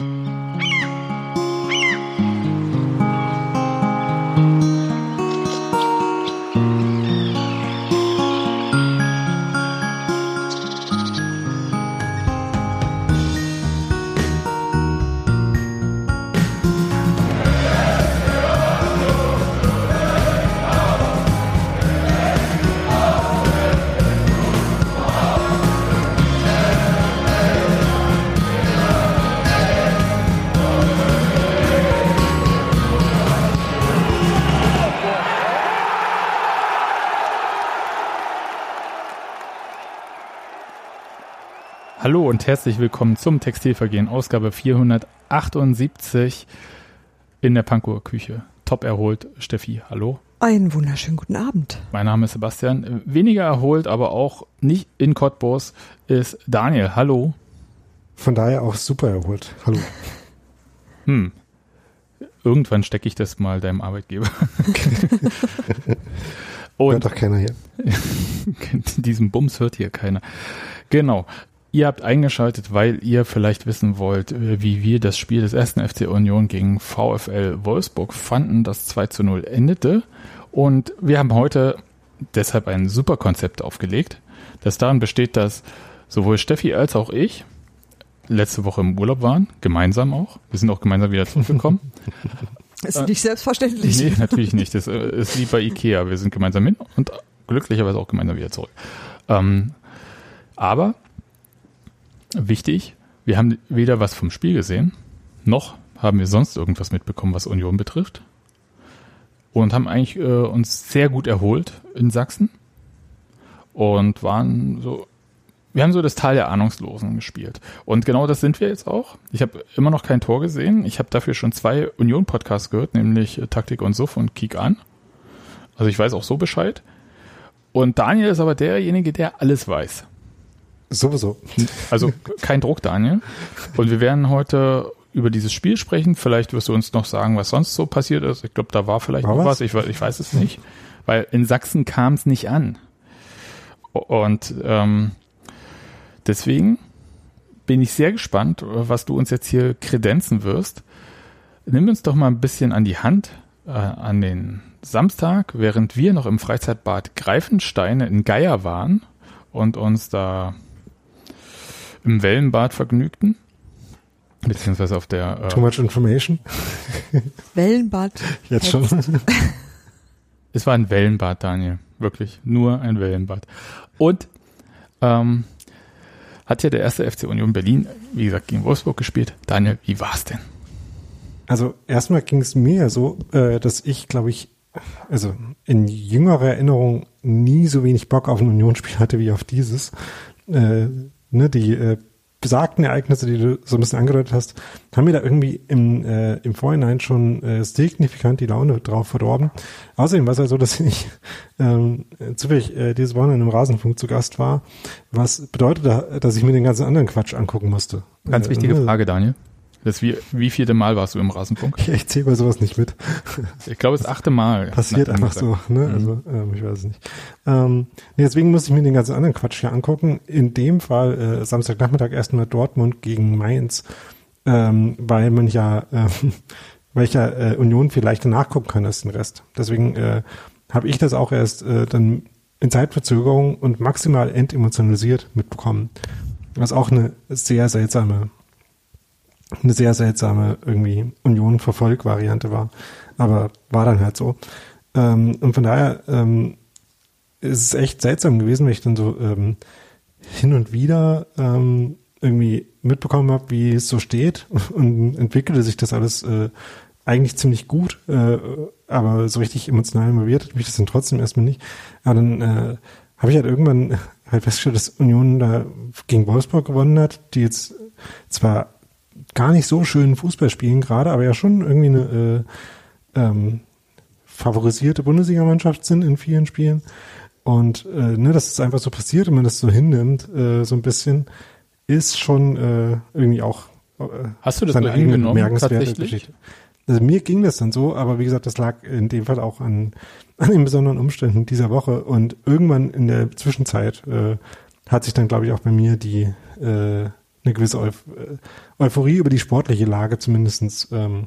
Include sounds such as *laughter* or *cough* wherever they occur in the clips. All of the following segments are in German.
Hallo herzlich willkommen zum Textilvergehen, Ausgabe 478 in der Pankower Küche. Top erholt, Steffi, hallo. Einen wunderschönen guten Abend. Mein Name ist Sebastian. Weniger erholt, aber auch nicht in Cottbus ist Daniel, hallo. Von daher auch super erholt, hallo. *laughs* Hm. Irgendwann stecke ich das mal deinem Arbeitgeber. *laughs* und hört doch keiner hier. *laughs* diesen Bums hört hier keiner. Genau. Ihr habt eingeschaltet, weil ihr vielleicht wissen wollt, äh, wie wir das Spiel des ersten FC Union gegen VfL Wolfsburg fanden, das 2 zu 0 endete. Und wir haben heute deshalb ein super Konzept aufgelegt, das darin besteht, dass sowohl Steffi als auch ich letzte Woche im Urlaub waren, gemeinsam auch. Wir sind auch gemeinsam wieder zurückgekommen. *laughs* Ist nicht selbstverständlich. Nee, natürlich nicht. Das äh, ist wie bei Ikea. Wir sind gemeinsam hin und glücklicherweise auch gemeinsam wieder zurück. Ähm, aber wichtig, wir haben weder was vom Spiel gesehen, noch haben wir sonst irgendwas mitbekommen, was Union betrifft. Und haben eigentlich äh, uns sehr gut erholt in Sachsen. Und waren so, wir haben so das Tal der Ahnungslosen gespielt. Und genau das sind wir jetzt auch. Ich habe immer noch kein Tor gesehen. Ich habe dafür schon zwei Union-Podcasts gehört, nämlich Taktik und Suff und Kick an. Also ich weiß auch so Bescheid. Und Daniel ist aber derjenige, der alles weiß. Sowieso. Also kein Druck, Daniel. Und wir werden heute über dieses Spiel sprechen. Vielleicht wirst du uns noch sagen, was sonst so passiert ist. Ich glaube, da war vielleicht war noch was. was. Ich, ich, weiß es nicht. Weil in Sachsen kam es nicht an. Und ähm, deswegen bin ich sehr gespannt, was du uns jetzt hier kredenzen wirst. Nimm uns doch mal ein bisschen an die Hand äh, an den Samstag, während wir noch im Freizeitbad Greifensteine in Geier waren und uns da im Wellenbad vergnügten. Beziehungsweise auf der. Äh, Too much information. Wellenbad. Jetzt schon. *laughs* es war ein Wellenbad, Daniel. Wirklich. Nur ein Wellenbad. Und ähm, hat ja der erste FC Union Berlin, wie gesagt, gegen Wolfsburg gespielt. Daniel, wie war's denn? Also erstmal ging es mir so, äh, dass ich, glaube ich, also in jüngerer Erinnerung nie so wenig Bock auf ein Unionsspiel hatte wie auf dieses. Äh, ne, die äh, besagten Ereignisse, die du so ein bisschen angedeutet hast, haben mir da irgendwie im, äh, im Vorhinein schon äh, signifikant die Laune drauf verdorben. Außerdem war es ja so, dass ich ähm, zufällig äh, dieses Wochenende im Rasenfunk zu Gast war, was bedeutet, dass ich mir den ganzen anderen Quatsch angucken musste. Ganz wichtige äh, Frage, Daniel. Das wie, wie vierte Mal warst du im Rasenfunk? Ich zähle bei sowas nicht mit. Ich glaube, das achte Mal. Passiert einfach so, ne? Mhm. Also, ähm, ich weiß es nicht. Ähm, nee, deswegen muss ich mir den ganzen anderen Quatsch hier angucken. In dem Fall äh, Samstagnachmittag erstmal Dortmund gegen Mainz, ähm, weil man ja, äh, *laughs* weil ich ja äh, Union viel leichter nachgucken kann als den Rest. Deswegen äh, habe ich das auch erst äh, dann in Zeitverzögerung und maximal entemotionalisiert mitbekommen. Was auch eine sehr seltsame eine sehr seltsame irgendwie Union verfolg Variante war. Aber war dann halt so. Ähm, und von daher ähm, ist es echt seltsam gewesen, wenn ich dann so ähm, hin und wieder ähm, irgendwie mitbekommen habe, wie es so steht *laughs* und entwickelte sich das alles äh, eigentlich ziemlich gut, äh, aber so richtig emotional involviert hat mich das dann trotzdem erstmal nicht. Aber dann äh, habe ich halt irgendwann *laughs* halt festgestellt, dass Union da gegen Wolfsburg gewonnen hat, die jetzt zwar gar nicht so schönen Fußball spielen gerade, aber ja schon irgendwie eine äh, ähm, favorisierte Bundesligamannschaft sind in vielen Spielen. Und äh, ne, dass es einfach so passiert und man das so hinnimmt, äh, so ein bisschen, ist schon äh, irgendwie auch äh, Hast du das seine eigene bemerkenswerte Geschichte. Also mir ging das dann so, aber wie gesagt, das lag in dem Fall auch an, an den besonderen Umständen dieser Woche. Und irgendwann in der Zwischenzeit äh, hat sich dann, glaube ich, auch bei mir die äh, eine gewisse Euph äh, Euphorie über die sportliche Lage zumindestens. Ähm,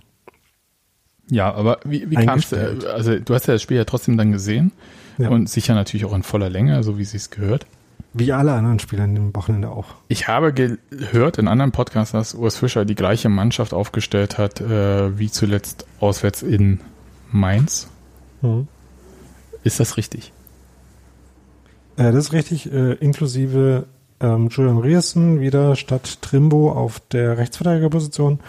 ja, aber wie, wie kamst du, äh, also du hast ja das Spiel ja trotzdem dann gesehen ja. und sicher natürlich auch in voller Länge, so wie es gehört. Wie alle anderen Spieler in dem Wochenende auch. Ich habe gehört in anderen Podcasts, dass Urs Fischer die gleiche Mannschaft aufgestellt hat, äh, wie zuletzt auswärts in Mainz. Mhm. Ist das richtig? Äh, das ist richtig, äh, inklusive ähm, Julian Riersen wieder statt Trimbo auf der Rechtsverteidigerposition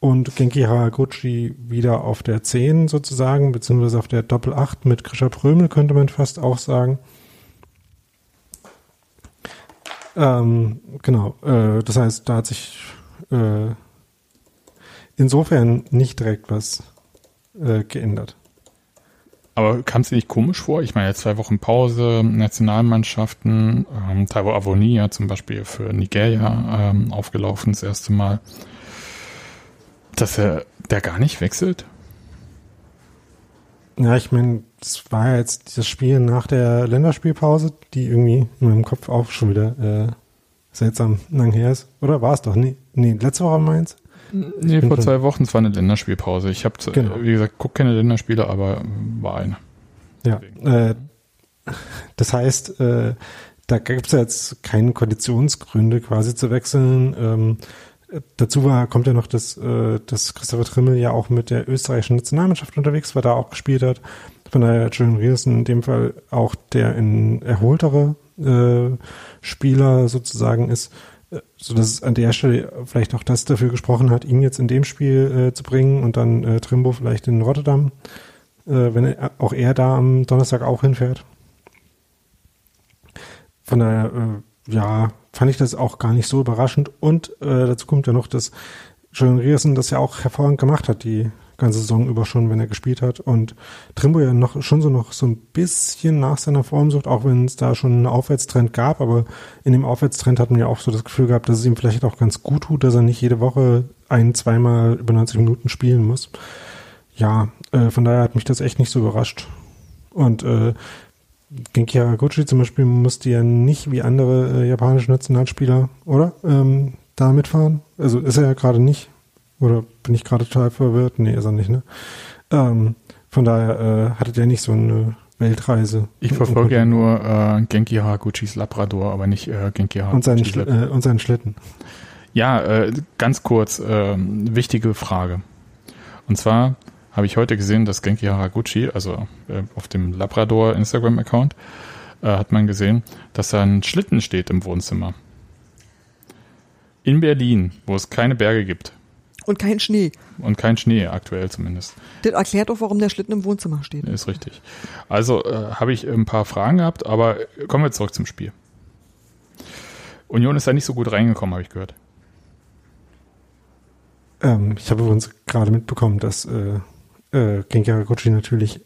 und Genki Haraguchi wieder auf der 10 sozusagen, beziehungsweise auf der Doppel 8 mit Krischer Prömel könnte man fast auch sagen. Ähm, genau, äh, das heißt, da hat sich äh, insofern nicht direkt was äh, geändert. Aber kam es dir nicht komisch vor? Ich meine, zwei Wochen Pause, Nationalmannschaften, ähm, Taiwo Avonia zum Beispiel für Nigeria ähm, aufgelaufen das erste Mal, dass er der gar nicht wechselt? Ja, ich meine, das war ja jetzt das Spiel nach der Länderspielpause, die irgendwie in meinem Kopf auch schon wieder äh, seltsam lang her ist. Oder war es doch? Nee, nee letzte Woche meins? Nee, vor zwei Wochen, es war eine Länderspielpause. Ich habe, genau. wie gesagt, guck keine Länderspiele, aber war eine. Ja, äh, das heißt, äh, da gibt es jetzt keine Konditionsgründe quasi zu wechseln. Ähm, dazu war, kommt ja noch, dass, äh, dass Christopher Trimmel ja auch mit der österreichischen Nationalmannschaft unterwegs war, da auch gespielt hat. Von daher Julian Riersen in dem Fall auch der in erholtere äh, Spieler sozusagen ist, äh, so dass es an der Stelle vielleicht auch das dafür gesprochen hat, ihn jetzt in dem Spiel äh, zu bringen und dann äh, Trimbo vielleicht in Rotterdam, äh, wenn er, auch er da am Donnerstag auch hinfährt. Von daher, äh, ja, fand ich das auch gar nicht so überraschend. Und äh, dazu kommt ja noch, dass Julian Riersen das ja auch hervorragend gemacht hat, die ganze Saison über schon, wenn er gespielt hat. Und Trimbo ja noch schon so noch so ein bisschen nach seiner Form sucht, auch wenn es da schon einen Aufwärtstrend gab. Aber in dem Aufwärtstrend hat man ja auch so das Gefühl gehabt, dass es ihm vielleicht auch ganz gut tut, dass er nicht jede Woche ein, zweimal über 90 Minuten spielen muss. Ja, äh, von daher hat mich das echt nicht so überrascht. Und äh, Genki Haraguchi zum Beispiel musste ja nicht wie andere äh, japanische Nationalspieler, oder? Ähm, da mitfahren. Also ist er ja gerade nicht. Oder bin ich gerade total verwirrt? Nee, ist er nicht, ne? Ähm, von daher äh, hattet ihr nicht so eine Weltreise. Ich verfolge ja nur äh, Genki Haraguchis Labrador, aber nicht äh, Genki Haraguchi. Und seinen, Schl äh, und seinen Schlitten. Ja, äh, ganz kurz, äh, wichtige Frage. Und zwar habe ich heute gesehen, dass Genki Haraguchi, also äh, auf dem Labrador Instagram-Account, äh, hat man gesehen, dass da ein Schlitten steht im Wohnzimmer. In Berlin, wo es keine Berge gibt. Und kein Schnee. Und kein Schnee, aktuell zumindest. Das erklärt auch, warum der Schlitten im Wohnzimmer steht. Ist richtig. Also äh, habe ich ein paar Fragen gehabt, aber kommen wir zurück zum Spiel. Union ist da nicht so gut reingekommen, habe ich gehört. Ähm, ich habe übrigens gerade mitbekommen, dass äh, äh, Genki Haraguchi natürlich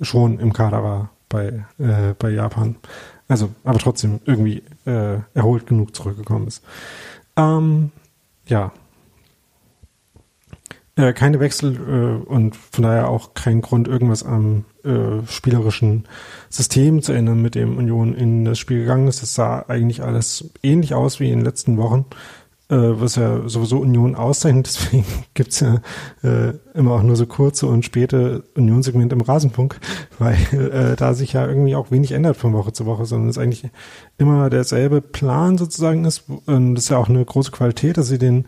schon im Kader war bei, äh, bei Japan. Also, aber trotzdem irgendwie äh, erholt genug zurückgekommen ist. Ähm, ja. Äh, keine Wechsel äh, und von daher auch kein Grund, irgendwas am äh, spielerischen System zu ändern, mit dem Union in das Spiel gegangen ist. Es sah eigentlich alles ähnlich aus wie in den letzten Wochen äh, was ja sowieso Union auszeichnet. *laughs* Deswegen gibt's ja äh, immer auch nur so kurze und späte Unionsegmente im Rasenfunk, *laughs* weil äh, da sich ja irgendwie auch wenig ändert von Woche zu Woche, sondern es eigentlich immer derselbe Plan sozusagen ist. Und das ist ja auch eine große Qualität, dass sie den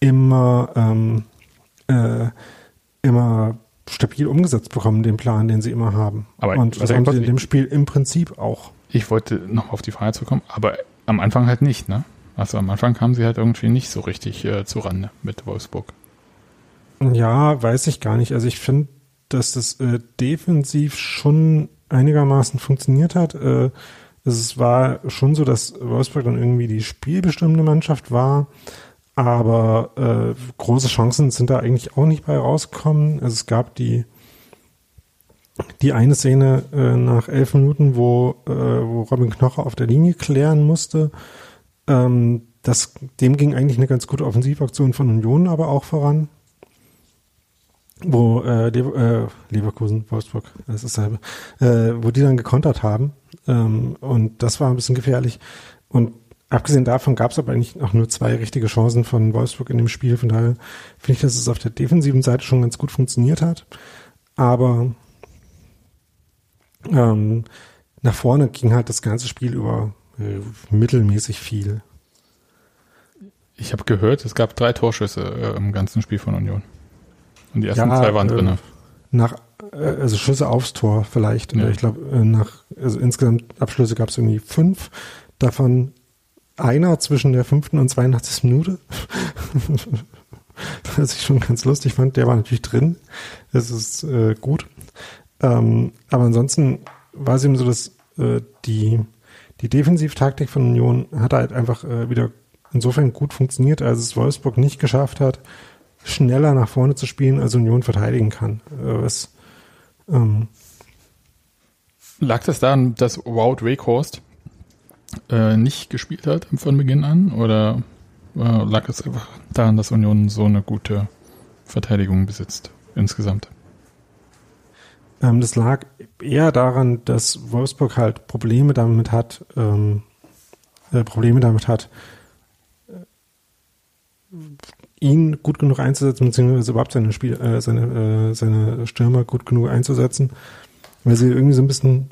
immer ähm, äh, immer stabil umgesetzt bekommen, den Plan, den sie immer haben. Aber und das haben sie in dem Spiel im Prinzip auch. Ich wollte noch auf die Frage zu kommen, aber am Anfang halt nicht, ne? Also am Anfang kamen sie halt irgendwie nicht so richtig äh, zu Rande mit Wolfsburg. Ja, weiß ich gar nicht. Also ich finde, dass das äh, defensiv schon einigermaßen funktioniert hat. Äh, es war schon so, dass Wolfsburg dann irgendwie die spielbestimmende Mannschaft war, aber äh, große Chancen sind da eigentlich auch nicht bei rausgekommen. Also es gab die die eine Szene äh, nach elf Minuten, wo, äh, wo Robin Knoche auf der Linie klären musste ähm, das, dem ging eigentlich eine ganz gute Offensivaktion von Union aber auch voran. Wo äh, Lever äh, Leverkusen, Wolfsburg, das ist dasselbe, äh, wo die dann gekontert haben. Ähm, und das war ein bisschen gefährlich. Und abgesehen davon gab es aber eigentlich auch nur zwei richtige Chancen von Wolfsburg in dem Spiel. Von daher finde ich, dass es auf der defensiven Seite schon ganz gut funktioniert hat. Aber ähm, nach vorne ging halt das ganze Spiel über äh, mittelmäßig viel. Ich habe gehört, es gab drei Torschüsse äh, im ganzen Spiel von Union. Und die ersten Ja, zwei waren äh, drin. Nach, äh, also Schüsse aufs Tor vielleicht. Ja. Ich glaube, äh, nach, also insgesamt Abschlüsse gab es irgendwie fünf. Davon einer zwischen der fünften und 82. Minute. *laughs* Was ich schon ganz lustig fand, der war natürlich drin. Das ist äh, gut. Ähm, aber ansonsten war es eben so, dass äh, die, die Defensivtaktik von Union hat halt einfach äh, wieder insofern gut funktioniert, als es Wolfsburg nicht geschafft hat, schneller nach vorne zu spielen, als Union verteidigen kann. Äh, was, ähm, Lag das daran, dass Wout Wakehorst äh, nicht gespielt hat von Beginn an? Oder äh, lag es einfach daran, dass Union so eine gute Verteidigung besitzt insgesamt? Ähm, das lag eher daran, dass Wolfsburg halt Probleme damit hat, ähm, äh, Probleme damit hat, äh, ihn gut genug einzusetzen, beziehungsweise überhaupt seine Spiel, äh, seine, äh, seine Stürmer gut genug einzusetzen, weil sie irgendwie so ein bisschen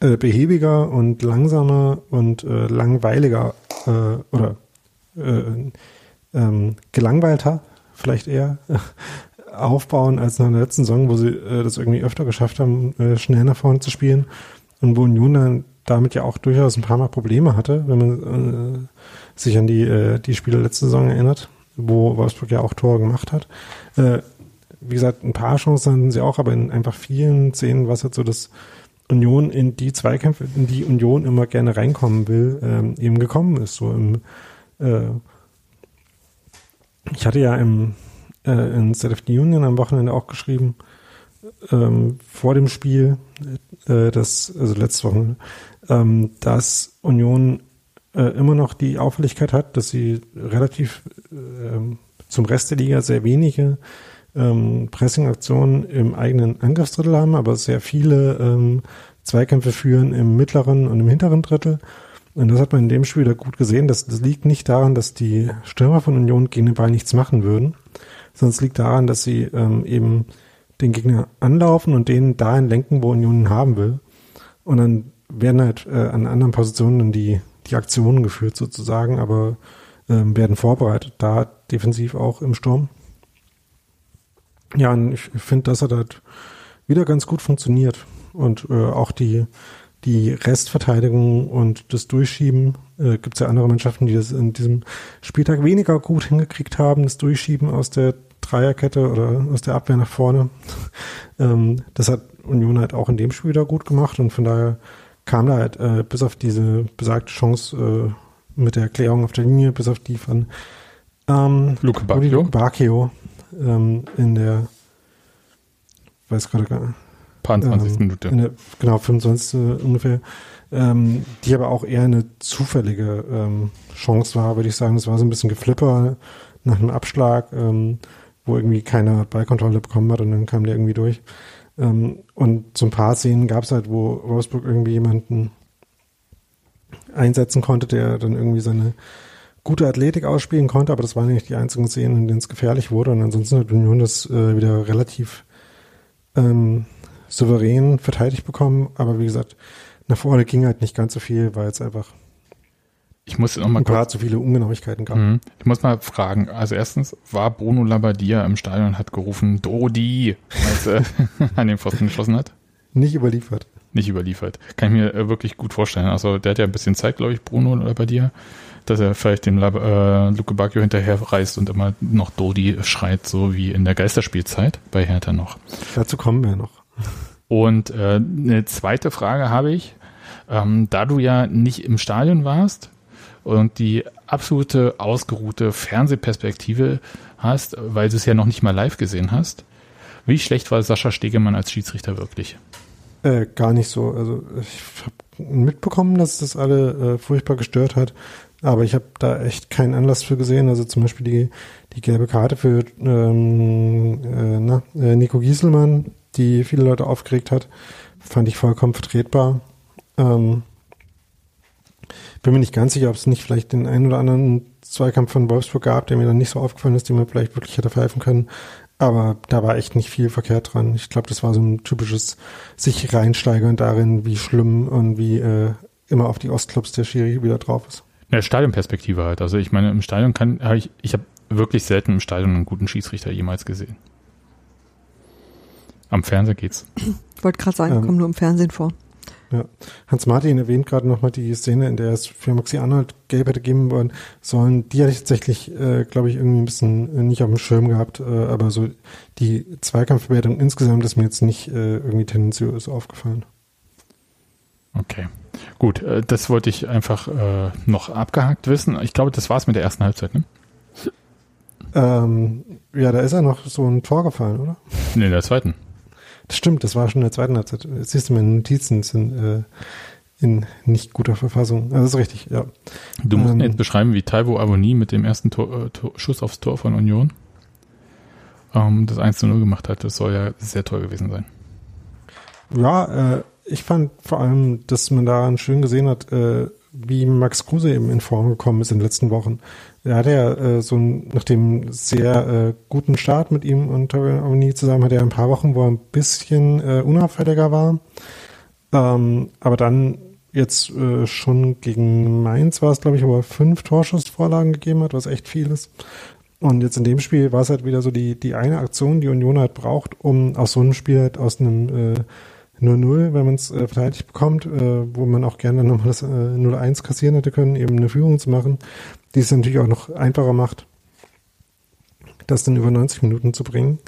äh, behäbiger und langsamer und äh, langweiliger äh, oder äh, ähm, gelangweilter vielleicht eher *laughs* aufbauen als nach der letzten Saison, wo sie äh, das irgendwie öfter geschafft haben, äh, schnell nach vorne zu spielen und wo Union dann damit ja auch durchaus ein paar Mal Probleme hatte, wenn man sich an die, äh, die Spiele letzte Saison erinnert, wo Wolfsburg ja auch Tore gemacht hat. Wie gesagt, ein paar Chancen hatten sie auch, aber in einfach vielen Szenen war es halt so, dass Union in die Zweikämpfe, in die Union immer gerne reinkommen will, ähm, eben gekommen ist. So im, äh, ich hatte ja im äh, in the Union am Wochenende auch geschrieben, ähm, vor dem Spiel, äh, das, also letzte Woche, ähm, dass Union äh, immer noch die Auffälligkeit hat, dass sie relativ ähm, zum Rest der Liga sehr wenige ähm, Pressing-Aktionen im eigenen Angriffsdrittel haben, aber sehr viele ähm, Zweikämpfe führen im mittleren und im hinteren Drittel. Und das hat man in dem Spiel da gut gesehen. Das, das liegt nicht daran, dass die Stürmer von Union gegen den Ball nichts machen würden, sondern es liegt daran, dass sie ähm, eben den Gegner anlaufen und den dahin lenken, wo Union ihn haben will. Und dann werden halt äh, an anderen Positionen die, die Aktionen geführt sozusagen, aber ähm, werden vorbereitet, da defensiv auch im Sturm. Ja, und ich finde, das hat halt wieder ganz gut funktioniert. Und äh, auch die, die Restverteidigung und das Durchschieben, äh, gibt es ja andere Mannschaften, die das in diesem Spieltag weniger gut hingekriegt haben, das Durchschieben aus der Dreierkette oder aus der Abwehr nach vorne. *laughs* ähm, das hat Union halt auch in dem Spiel wieder gut gemacht und von daher kam da halt äh, bis auf diese besagte Chance äh, mit der Erklärung auf der Linie, bis auf die von ähm, Luke Rudi Bacchio, Luke Bacchio ähm, in der weiß gerade gar paar 20. ähm, Minute. In der, genau, 25. ungefähr. Ähm, die aber auch eher eine zufällige ähm, Chance war, würde ich sagen. Das war so ein bisschen Geflipper nach einem Abschlag, ähm, wo irgendwie keiner Ballkontrolle bekommen hat und dann kam der irgendwie durch. Ähm, und so ein paar Szenen gab es halt, wo Wolfsburg irgendwie jemanden einsetzen konnte, der dann irgendwie seine gute Athletik ausspielen konnte, aber das waren nicht die einzigen Szenen, in denen es gefährlich wurde. Und ansonsten hat Union das äh, wieder relativ ähm, souverän verteidigt bekommen. Aber wie gesagt, nach vorne ging halt nicht ganz so viel, weil es einfach Ich muss noch mal ein paar zu viele Ungenauigkeiten gab. Mhm. ich muss mal fragen. Also erstens war Bruno Labbadia im Stadion und hat gerufen, Dodi, als er *laughs* an den Pfosten geschossen hat. Nicht überliefert. Nicht überliefert. Kann ich mir äh, wirklich gut vorstellen. Also der hat ja ein bisschen Zeit, glaube ich, Bruno Labbadia, dass er vielleicht dem Lab äh, Luke Bacchio hinterher reist und immer noch Dodi schreit, so wie in der Geisterspielzeit bei Hertha noch. Dazu kommen wir noch. Und äh, eine zweite Frage habe ich. Ähm, da du ja nicht im Stadion warst und die absolute ausgeruhte Fernsehperspektive hast, weil du es ja noch nicht mal live gesehen hast, wie schlecht war Sascha Stegemann als Schiedsrichter wirklich? Äh, gar nicht so. Also ich habe mitbekommen, dass das alle äh, furchtbar gestört hat, aber ich habe da echt keinen Anlass für gesehen. Also zum Beispiel die, die gelbe Karte für ähm, äh, na, äh, Nico Gieselmann, die viele Leute aufgeregt hat, fand ich vollkommen vertretbar. Ähm, bin mir nicht ganz sicher, ob es nicht vielleicht den einen oder anderen Zweikampf von Wolfsburg gab, der mir dann nicht so aufgefallen ist, den man vielleicht wirklich hätte pfeifen können. Aber da war echt nicht viel verkehrt dran. Ich glaube, das war so ein typisches sich reinsteigern darin, wie schlimm und wie äh, immer auf die Ostclubs der Schiri wieder drauf ist. Ja, Stadionperspektive halt. Also ich meine, im Stadion kann, hab ich, ich habe wirklich selten im Stadion einen guten Schiedsrichter jemals gesehen. Am Fernseher geht's. Ich wollte gerade sagen, Ähm. kommt nur im Fernsehen vor. Ja. Hans Martin erwähnt gerade nochmal die Szene, in der es für Maxi Arnold gelb hätte geben wollen sollen. Die hatte ich tatsächlich, äh, glaube ich, irgendwie ein bisschen äh, nicht auf dem Schirm gehabt. Äh, aber so die Zweikampfbewertung insgesamt ist mir jetzt nicht äh, irgendwie tendenziös aufgefallen. Okay. Gut, äh, das wollte ich einfach äh, noch abgehakt wissen. Ich glaube, das war's mit der ersten Halbzeit, ne? Ähm, ja, da ist ja noch so ein Tor gefallen, oder? Nee, in der zweiten. Das stimmt, das war schon in der zweiten Halbzeit. Jetzt siehst du, meine Notizen sind äh, in nicht guter Verfassung. Also das ist richtig, ja. Du musst Ähm. jetzt beschreiben, wie Taiwo Avoni mit dem ersten Tor, äh, Tor, Schuss aufs Tor von Union ähm, das 1 zu 0 gemacht hat. Das soll ja sehr toll gewesen sein. Ja, äh, ich fand vor allem, dass man daran schön gesehen hat, äh, wie Max Kruse eben in Form gekommen ist in den letzten Wochen. Er hatte ja äh, so ein, nach dem sehr äh, guten Start mit ihm und Avoni zusammen, hat er ein paar Wochen, wo er ein bisschen äh, unauffälliger war. Ähm, aber dann jetzt äh, schon gegen Mainz war es, glaube ich, wo er fünf Torschussvorlagen gegeben hat, was echt viel ist. Und jetzt in dem Spiel war es halt wieder so die, die eine Aktion, die Union halt braucht, um aus so einem Spiel halt aus einem äh, 0-0, wenn man es äh, verteidigt bekommt, äh, wo man auch gerne nochmal das äh, 0-1 kassieren hätte können, eben eine Führung zu machen, die es natürlich auch noch einfacher macht, das dann über 90 Minuten zu bringen.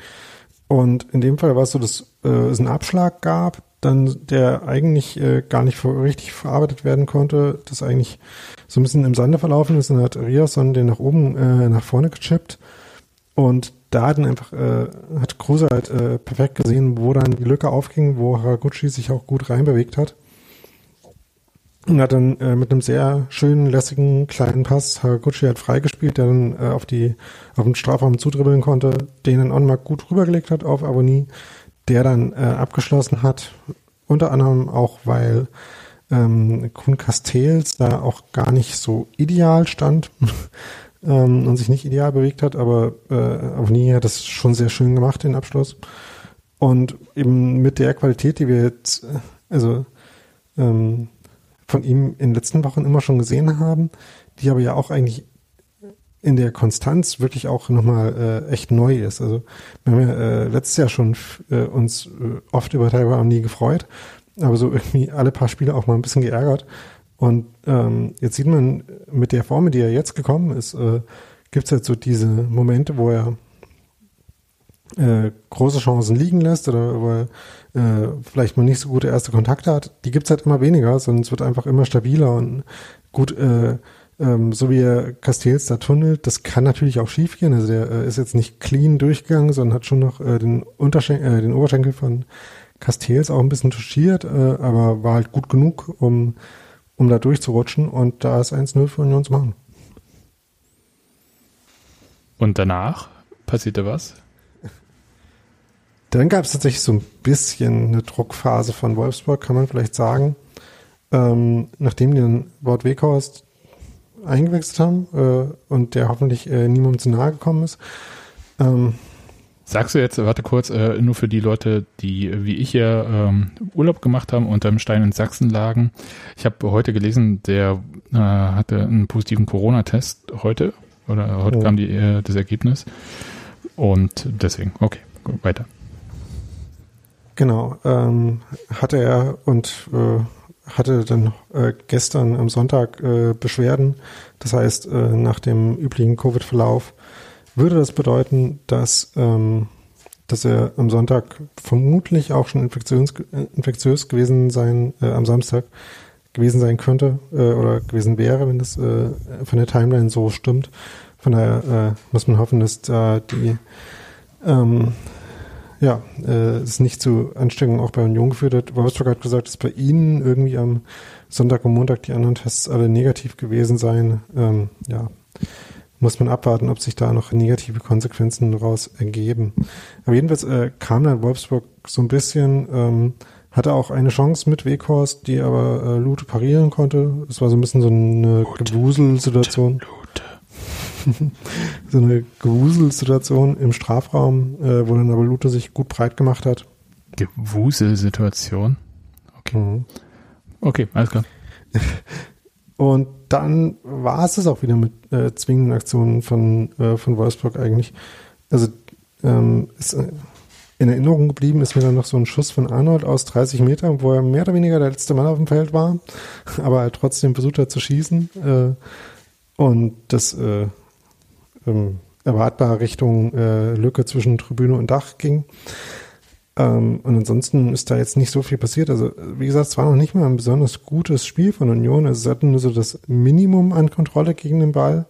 Und in dem Fall war es so, dass äh, es einen Abschlag gab, dann der eigentlich äh, gar nicht richtig verarbeitet werden konnte, das eigentlich so ein bisschen im Sande verlaufen ist, dann hat Riasson den nach oben, äh, nach vorne gechippt und da hat einfach, äh, hat Kruse halt äh, perfekt gesehen, wo dann die Lücke aufging, wo Haraguchi sich auch gut reinbewegt hat. Und hat dann äh, mit einem sehr schönen, lässigen kleinen Pass Haraguchi hat freigespielt, der dann äh, auf die auf den Strafraum zudribbeln konnte, den dann Onmark gut rübergelegt hat auf Aboni, der dann äh, abgeschlossen hat, unter anderem auch, weil ähm, Kuhn Castells da auch gar nicht so ideal stand *laughs* ähm, und sich nicht ideal bewegt hat, aber äh, Avoni hat das schon sehr schön gemacht, den Abschluss. Und eben mit der Qualität, die wir jetzt, äh, also ähm, von ihm in den letzten Wochen immer schon gesehen haben, die aber ja auch eigentlich in der Konstanz wirklich auch nochmal äh, echt neu ist. Also wir haben ja äh, letztes Jahr schon äh, uns äh, oft über Taiwan nie gefreut, aber so irgendwie alle paar Spiele auch mal ein bisschen geärgert. Und ähm, jetzt sieht man mit der Formel, die er jetzt gekommen ist, äh, gibt es halt so diese Momente, wo er äh, große Chancen liegen lässt oder wo er äh, vielleicht mal nicht so gute erste Kontakte hat. Die gibt's halt immer weniger, sondern es wird einfach immer stabiler und gut, äh, ähm, so wie er Castells da tunnelt, das kann natürlich auch schief gehen. Also der äh, ist jetzt nicht clean durchgegangen, sondern hat schon noch äh, den, Unterschen äh, den Oberschenkel von Castells auch ein bisschen touchiert, äh, aber war halt gut genug, um, um da durchzurutschen und da ist 1-0 für Union zu machen. Und danach passierte was? Dann gab es tatsächlich so ein bisschen eine Druckphase von Wolfsburg, kann man vielleicht sagen. Ähm, nachdem die dann Wort Weghorst eingewechselt haben äh, und der hoffentlich äh, niemandem zu nahe gekommen ist. Ähm, Sagst du jetzt, warte kurz, äh, nur für die Leute, die wie ich ja ähm, Urlaub gemacht haben, unterm Stein in Sachsen lagen. Ich habe heute gelesen, der äh, hatte einen positiven Corona-Test heute oder heute Oh. kam die, äh, das Ergebnis. Und deswegen, okay, gut, weiter. Genau, ähm, hatte er und äh, hatte dann äh, gestern am Sonntag äh, Beschwerden. Das heißt, äh, nach dem üblichen Covid-Verlauf würde das bedeuten, dass, ähm, dass er am Sonntag vermutlich auch schon infektions, äh, infektiös gewesen sein, äh, am Samstag gewesen sein könnte äh, oder gewesen wäre, wenn das äh, von der Timeline so stimmt. Von daher äh, muss man hoffen, dass da die ähm, ja, äh, es nicht zu Ansteckungen auch bei Union geführt hat. Wolfsburg hat gesagt, dass bei ihnen irgendwie am Sonntag und Montag die anderen Tests alle negativ gewesen seien. Ähm, ja, muss man abwarten, ob sich da noch negative Konsequenzen daraus ergeben. Aber jedenfalls äh, kam dann Wolfsburg so ein bisschen ähm, hatte auch eine Chance mit Weghorst, die aber äh, Lute parieren konnte. Es war so ein bisschen so eine Gewuselsituation. *laughs* So eine Gewuselsituation im Strafraum, äh, wo dann aber Lute sich gut breit gemacht hat. Gewuselsituation. Okay. Mhm. Okay, alles klar. Und dann war es das auch wieder mit äh, zwingenden Aktionen von, äh, von Wolfsburg eigentlich. Also ähm, ist, äh, in Erinnerung geblieben ist mir dann noch so ein Schuss von Arnold aus 30 Metern, wo er mehr oder weniger der letzte Mann auf dem Feld war, *laughs* aber er trotzdem versucht hat zu schießen. Äh, und das äh, ähm, erwartbar Richtung äh, Lücke zwischen Tribüne und Dach ging. Ähm, und ansonsten ist da jetzt nicht so viel passiert. Also, wie gesagt, es war noch nicht mal ein besonders gutes Spiel von Union. Also, sie hatten nur so das Minimum an Kontrolle gegen den Ball.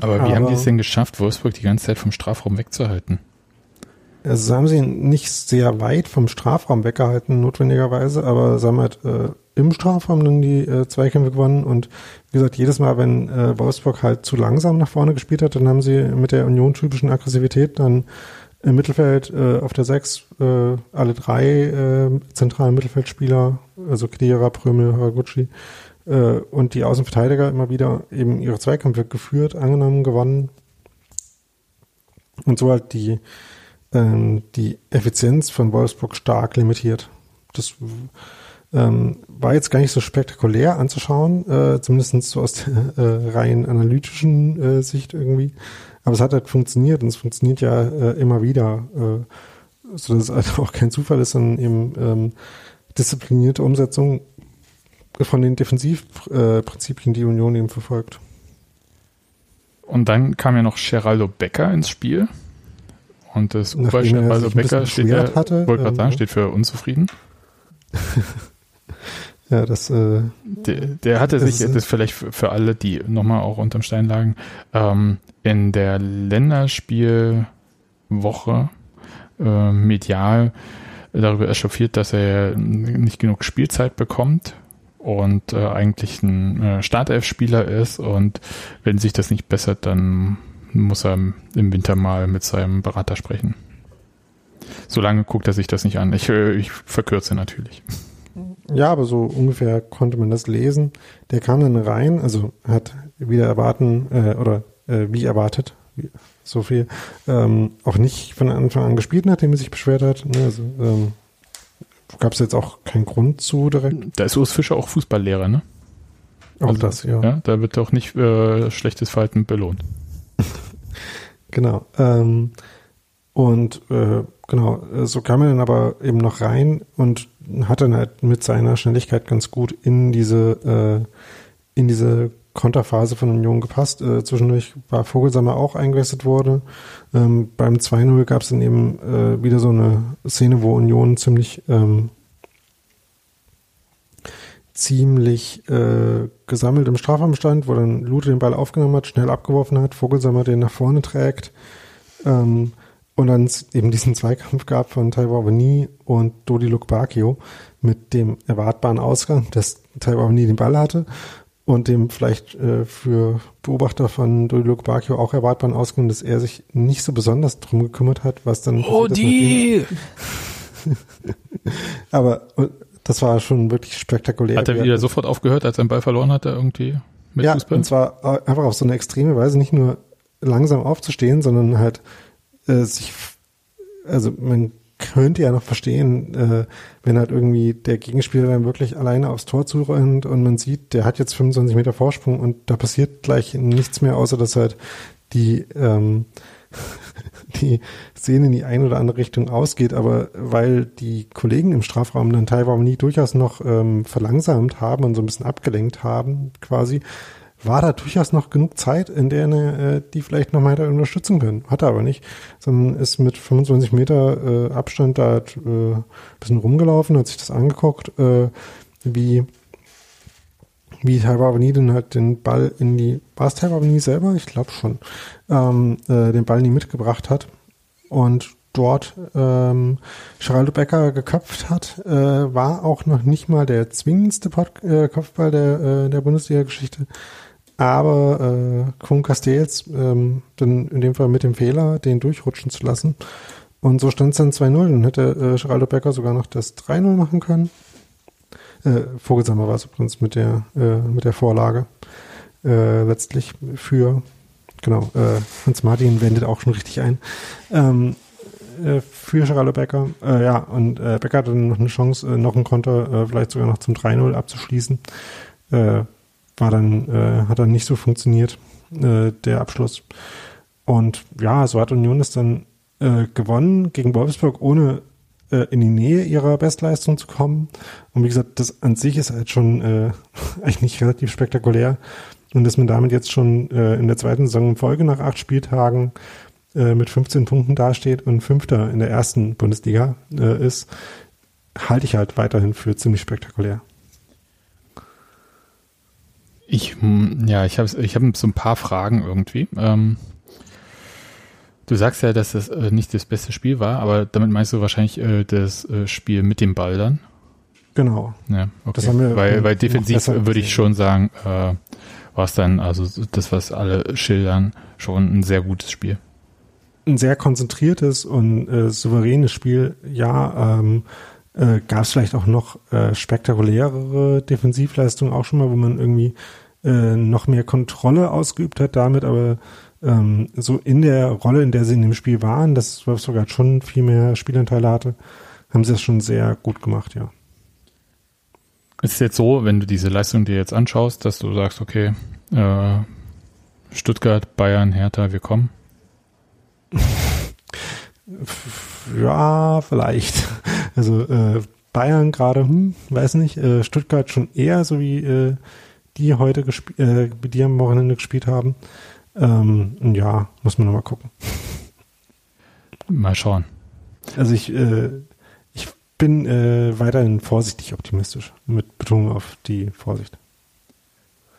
Aber wie haben Aber- die es denn geschafft, Wolfsburg die ganze Zeit vom Strafraum wegzuhalten? Also, sie haben sie nicht sehr weit vom Strafraum weggehalten, notwendigerweise, aber sie haben halt äh, im Strafraum dann die äh, Zweikämpfe gewonnen. Und wie gesagt, jedes Mal, wenn äh, Wolfsburg halt zu langsam nach vorne gespielt hat, dann haben sie mit der Union-typischen Aggressivität dann im Mittelfeld äh, auf der Sechs äh, alle drei äh, zentralen Mittelfeldspieler, also Kedira, Prömel, Haraguchi äh, und die Außenverteidiger immer wieder eben ihre Zweikämpfe geführt, angenommen, gewonnen. Und so halt die, ähm, die Effizienz von Wolfsburg stark limitiert. Das ähm, war jetzt gar nicht so spektakulär anzuschauen, äh, zumindest so aus der äh, rein analytischen äh, Sicht irgendwie. Aber es hat halt funktioniert und es funktioniert ja äh, immer wieder, äh, so dass es halt *laughs* auch kein Zufall ist, sondern eben ähm, disziplinierte Umsetzung von den Defensivprinzipien, äh, die Union eben verfolgt. Und dann kam ja noch Geraldo Becker ins Spiel. Und das Nachdem Uber er Geraldo Becker steht ja, hatte, wollte gerade ähm, sagen, steht für unzufrieden. *laughs* Ja, das äh, Der, der hatte Das sich, ist- das vielleicht für, für alle, die nochmal auch unterm Stein lagen, ähm, in der Länderspielwoche äh, medial darüber echauffiert, dass er nicht genug Spielzeit bekommt und äh, eigentlich ein äh, Startelf-Spieler ist und wenn sich das nicht bessert, dann muss er im Winter mal mit seinem Berater sprechen. Solange guckt er sich das nicht an. Ich, äh, ich verkürze natürlich. Ja, aber so ungefähr konnte man das lesen. Der kam dann rein, also hat wieder erwarten, äh, oder äh, wie erwartet, wie, so viel, ähm, auch nicht von Anfang an gespielt, nachdem er sich beschwert hat. Ne, also ähm, gab es jetzt auch keinen Grund zu direkt. Da ist Urs Fischer auch Fußballlehrer, ne? Auch Also, das, ja. Ja, da wird doch nicht äh, schlechtes Verhalten belohnt. *laughs* Genau. Ähm, und äh, genau, äh, so kam er dann aber eben noch rein und hat dann halt mit seiner Schnelligkeit ganz gut in diese, äh, in diese Konterphase von Union gepasst. Äh, zwischendurch war Vogelsammer auch eingewechselt wurde. Ähm, beim 2-0 gab es dann eben äh, wieder so eine Szene, wo Union ziemlich ähm, ziemlich äh, gesammelt im Strafraum stand, wo dann Lute den Ball aufgenommen hat, schnell abgeworfen hat, Vogelsammer den nach vorne trägt ähm, und dann es eben diesen Zweikampf gab von Taiwo Avani und Dodi Lukbakio mit dem erwartbaren Ausgang, dass Taiwo Avani den Ball hatte und dem vielleicht äh, für Beobachter von Dodi Lukbakio auch erwartbaren Ausgang, dass er sich nicht so besonders drum gekümmert hat, was dann Oh, *laughs* nachdem- aber äh, das war schon wirklich spektakulär. Hat er wieder sofort aufgehört, als er den Ball verloren hatte, irgendwie mit ja, Fußball? und zwar äh, einfach auf so eine extreme Weise, nicht nur langsam aufzustehen, sondern halt äh, sich, also man könnte ja noch verstehen, äh, wenn halt irgendwie der Gegenspieler dann wirklich alleine aufs Tor zurennt und man sieht, der hat jetzt 25 Meter Vorsprung und da passiert gleich nichts mehr, außer dass halt die ähm, *laughs* die Szene in die eine oder andere Richtung ausgeht, aber weil die Kollegen im Strafraum dann teilweise nie durchaus noch ähm, verlangsamt haben und so ein bisschen abgelenkt haben, quasi, war da durchaus noch genug Zeit, in der äh, die vielleicht noch mal hätte unterstützen können. Hat er aber nicht, sondern ist mit 25 Meter äh, Abstand da halt, äh, bisschen rumgelaufen, hat sich das angeguckt, äh, wie wie Taiwani dann halt den Ball in die, war es Taiwani selber? Ich glaube schon, ähm, äh, den Ball nie mitgebracht hat und dort ähm, Geraldo Becker geköpft hat, äh, war auch noch nicht mal der zwingendste Pod äh, Kopfball der, äh, der Bundesliga-Geschichte. Aber äh, Kuhn Castells, ähm, dann in dem Fall mit dem Fehler, den durchrutschen zu lassen. Und so stand es dann 2-0. Dann hätte äh, Geraldo Becker sogar noch das 3-0 machen können. Äh, Vogelsammer war es übrigens mit der, äh, mit der Vorlage. Äh, letztlich für, genau, äh, Hans Martin wendet auch schon richtig ein. Ähm, äh, für Geraldo Becker. Äh, ja, und äh, Becker hatte dann noch eine Chance, äh, noch ein Konter, äh, vielleicht sogar noch zum 3-0 abzuschließen. War dann, äh, hat dann nicht so funktioniert, äh, der Abschluss. Und ja, so hat Union es dann äh, gewonnen gegen Wolfsburg, ohne äh, in die Nähe ihrer Bestleistung zu kommen. Und wie gesagt, das an sich ist halt schon äh, *laughs* eigentlich relativ spektakulär. Und dass man damit jetzt schon äh, in der zweiten Saison in Folge nach acht Spieltagen äh, mit 15 Punkten dasteht und Fünfter in der ersten Bundesliga äh, ist, halte ich halt weiterhin für ziemlich spektakulär. Ich, hm, ja, ich habe ich hab so ein paar Fragen irgendwie. Ähm, du sagst ja, dass das äh, nicht das beste Spiel war, aber damit meinst du wahrscheinlich äh, das äh, Spiel mit dem Ball dann? Genau. Ja, okay. Weil, weil defensiv würde ich schon sagen, äh, war es dann, also das, was alle schildern, schon ein sehr gutes Spiel. ein sehr konzentriertes und äh, souveränes Spiel. Ja, ähm, äh, gab es vielleicht auch noch äh, spektakulärere Defensivleistungen auch schon mal, wo man irgendwie äh, noch mehr Kontrolle ausgeübt hat damit, aber ähm, so in der Rolle, in der sie in dem Spiel waren, das Wolfsburg halt schon viel mehr Spielanteile hatte, haben sie das schon sehr gut gemacht, ja. Es ist jetzt so, wenn du diese Leistung dir jetzt anschaust, dass du sagst, okay, äh, Stuttgart, Bayern, Hertha, wir kommen. *laughs* Ja, vielleicht. Also äh, Bayern gerade, hm, weiß nicht, äh, Stuttgart schon eher, so wie äh, die heute gespielt, äh, die am Wochenende gespielt haben. Ähm, und ja, muss man nochmal gucken. Mal schauen. Also ich, äh, ich bin äh, weiterhin vorsichtig optimistisch, mit Betonung auf die Vorsicht.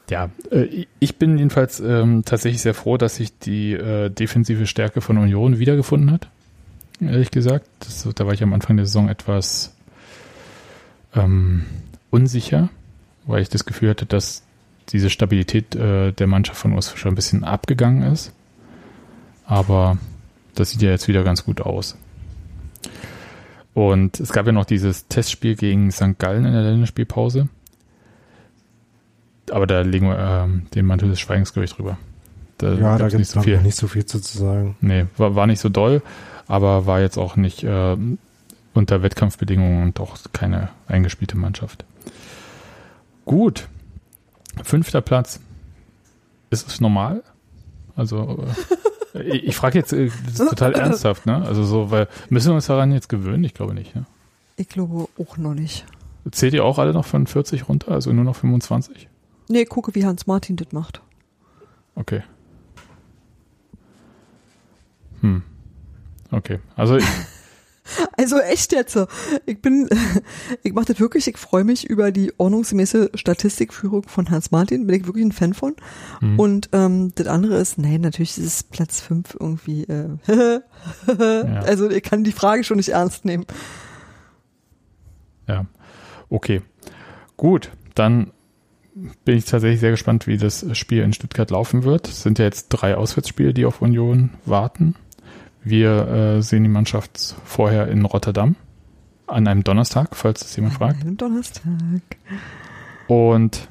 Ja, äh, ich bin jedenfalls ähm, tatsächlich sehr froh, dass sich die äh, defensive Stärke von Union wiedergefunden hat. Ehrlich gesagt, das, da war ich am Anfang der Saison etwas ähm, unsicher, weil ich das Gefühl hatte, dass diese Stabilität äh, der Mannschaft von uns schon ein bisschen abgegangen ist. Aber das sieht ja jetzt wieder ganz gut aus. Und es gab ja noch dieses Testspiel gegen St. Gallen in der Länderspielpause. Aber da legen wir ähm, den Mantel des Schweigens, glaube ich, drüber. Da ja, da gibt es nicht so viel zu, zu sagen. Nee, war, war nicht so doll, aber war jetzt auch nicht äh, unter Wettkampfbedingungen und auch keine eingespielte Mannschaft. Gut. Fünfter Platz. Ist es normal? Also, äh, ich, ich frage jetzt äh, das ist total *coughs* ernsthaft, ne? Also so, weil müssen wir uns daran jetzt gewöhnen? Ich glaube nicht, ne? Ich glaube auch noch nicht. Zählt ihr auch alle noch von 40 runter, also nur noch 25? Nee, gucke, wie Hans Martin das macht. Okay. Hm. Okay. Also ich, *laughs* Also echt jetzt. Ich bin, *laughs* ich mache das wirklich, ich freue mich über die ordnungsgemäße Statistikführung von Hans Martin, bin ich wirklich ein Fan von. hm. Und ähm, das andere ist, nein, natürlich ist es Platz fünf irgendwie. Äh, *laughs* Also ich kann die Frage schon nicht ernst nehmen. Ja, okay. Gut, dann bin ich tatsächlich sehr gespannt, wie das Spiel in Stuttgart laufen wird. Es sind ja jetzt drei Auswärtsspiele, die auf Union warten. Wir äh, sehen die Mannschaft vorher in Rotterdam an einem Donnerstag, falls es jemand fragt. Am Donnerstag. Und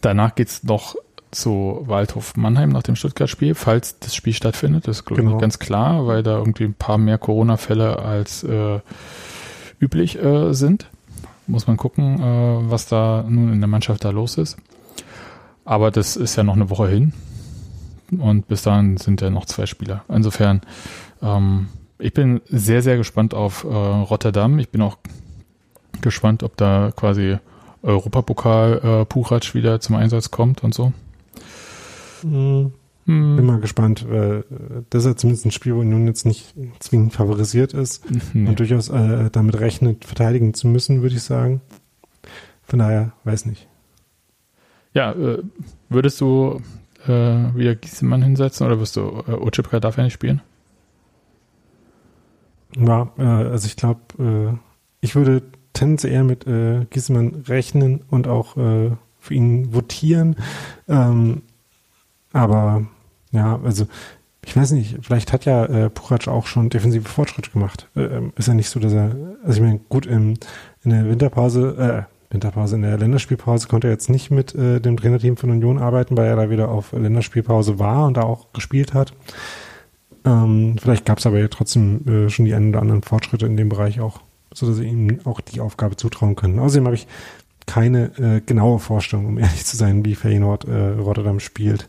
danach geht's noch zu Waldhof Mannheim nach dem Stuttgart-Spiel, falls das Spiel stattfindet. Das ist, Genau. nicht ganz klar, weil da irgendwie ein paar mehr Corona-Fälle als äh, üblich äh, sind. Muss man gucken, äh, was da nun in der Mannschaft da los ist. Aber das ist ja noch eine Woche hin. Und bis dahin sind ja noch zwei Spieler. Insofern, ähm, ich bin sehr, sehr gespannt auf äh, Rotterdam. Ich bin auch gespannt, ob da quasi Europapokal äh, Puchac wieder zum Einsatz kommt und so. Hm, Hm, bin mal gespannt. Das ist ja zumindest ein Spiel, wo Union jetzt nicht zwingend favorisiert ist *laughs* nee. und durchaus äh, damit rechnet, verteidigen zu müssen, würde ich sagen. Von daher, weiß nicht. Ja, äh, würdest du äh, wieder Giesemann hinsetzen oder wirst du äh, Ochipka darf ja nicht spielen? Ja, äh, also ich glaube, äh, ich würde tendenziell eher mit äh, Giesemann rechnen und auch äh, für ihn votieren. Ähm, aber ja, also ich weiß nicht, vielleicht hat ja äh, Puchac auch schon defensive Fortschritte gemacht. Äh, ähm, ist ja nicht so, dass er, also ich meine, gut, im, in der Winterpause, äh, Winterpause, in der Länderspielpause konnte er jetzt nicht mit äh, dem Trainerteam von Union arbeiten, weil er da wieder auf Länderspielpause war und da auch gespielt hat. Ähm, vielleicht gab es aber ja trotzdem äh, schon die einen oder anderen Fortschritte in dem Bereich auch, so dass sie ihm auch die Aufgabe zutrauen können. Außerdem habe ich keine äh, genaue Vorstellung, um *laughs* ehrlich zu sein, wie Feyenoord äh, Rotterdam spielt.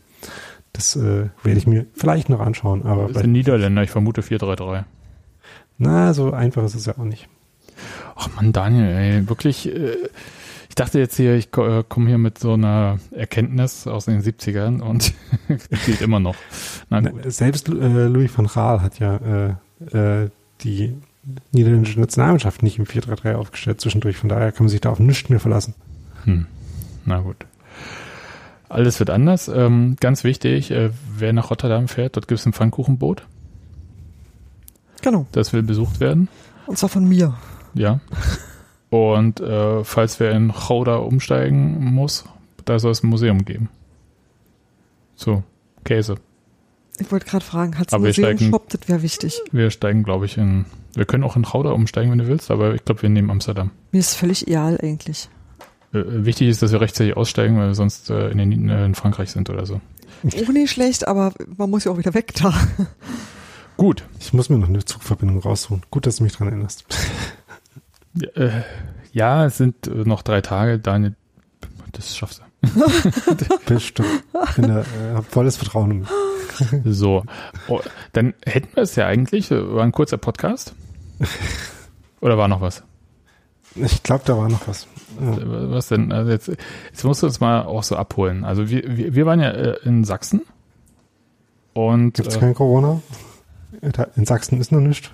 Das äh, werde ich mir vielleicht noch anschauen. Aber das sind Niederländer, ich vermute 4-3-3. Na, so einfach ist es ja auch nicht. Ach man, Daniel, ey, wirklich, äh, ich dachte jetzt hier, ich äh, komme hier mit so einer Erkenntnis aus den 70ern und *laughs* gilt immer noch. Na, selbst äh, Louis van Gaal hat ja äh, die niederländische Nationalmannschaft nicht im 4-3-3 aufgestellt zwischendurch. Von daher kann man sich da auf nichts mehr verlassen. Hm. Na gut. Alles wird anders. Ähm, ganz wichtig, äh, wer nach Rotterdam fährt, dort gibt es ein Pfannkuchenboot. Genau. Das will besucht werden. Und zwar von mir. Ja. Und äh, falls wer in Gouda umsteigen muss, da soll es ein Museum geben. So, Käse. Ich wollte gerade fragen, hat es ein Museum steigen, Shop? Das wäre wichtig. Wir steigen, glaube ich, in. Wir können auch in Gouda umsteigen, wenn du willst, aber ich glaube, wir nehmen Amsterdam. Mir ist völlig egal eigentlich. Äh, wichtig ist, dass wir rechtzeitig aussteigen, weil wir sonst äh, in, den, äh, in Frankreich sind oder so. Auch nicht schlecht, aber man muss ja auch wieder weg da. Gut. Ich muss mir noch eine Zugverbindung rausholen. Gut, dass du mich dran erinnerst. Äh, ja, es sind äh, noch drei Tage. Daniel, das schaffst du. *laughs* Bestimmt. Ich bin da, äh, volles Vertrauen. So. Oh, dann hätten wir es ja eigentlich. War ein kurzer Podcast. Oder war noch was? Ich glaube, da war noch was. Ja. Was denn? Also jetzt, jetzt musst du uns mal auch so abholen. Also wir, wir, wir waren ja äh, in Sachsen. Und Gibt es äh, kein Corona? In Sachsen ist noch nichts.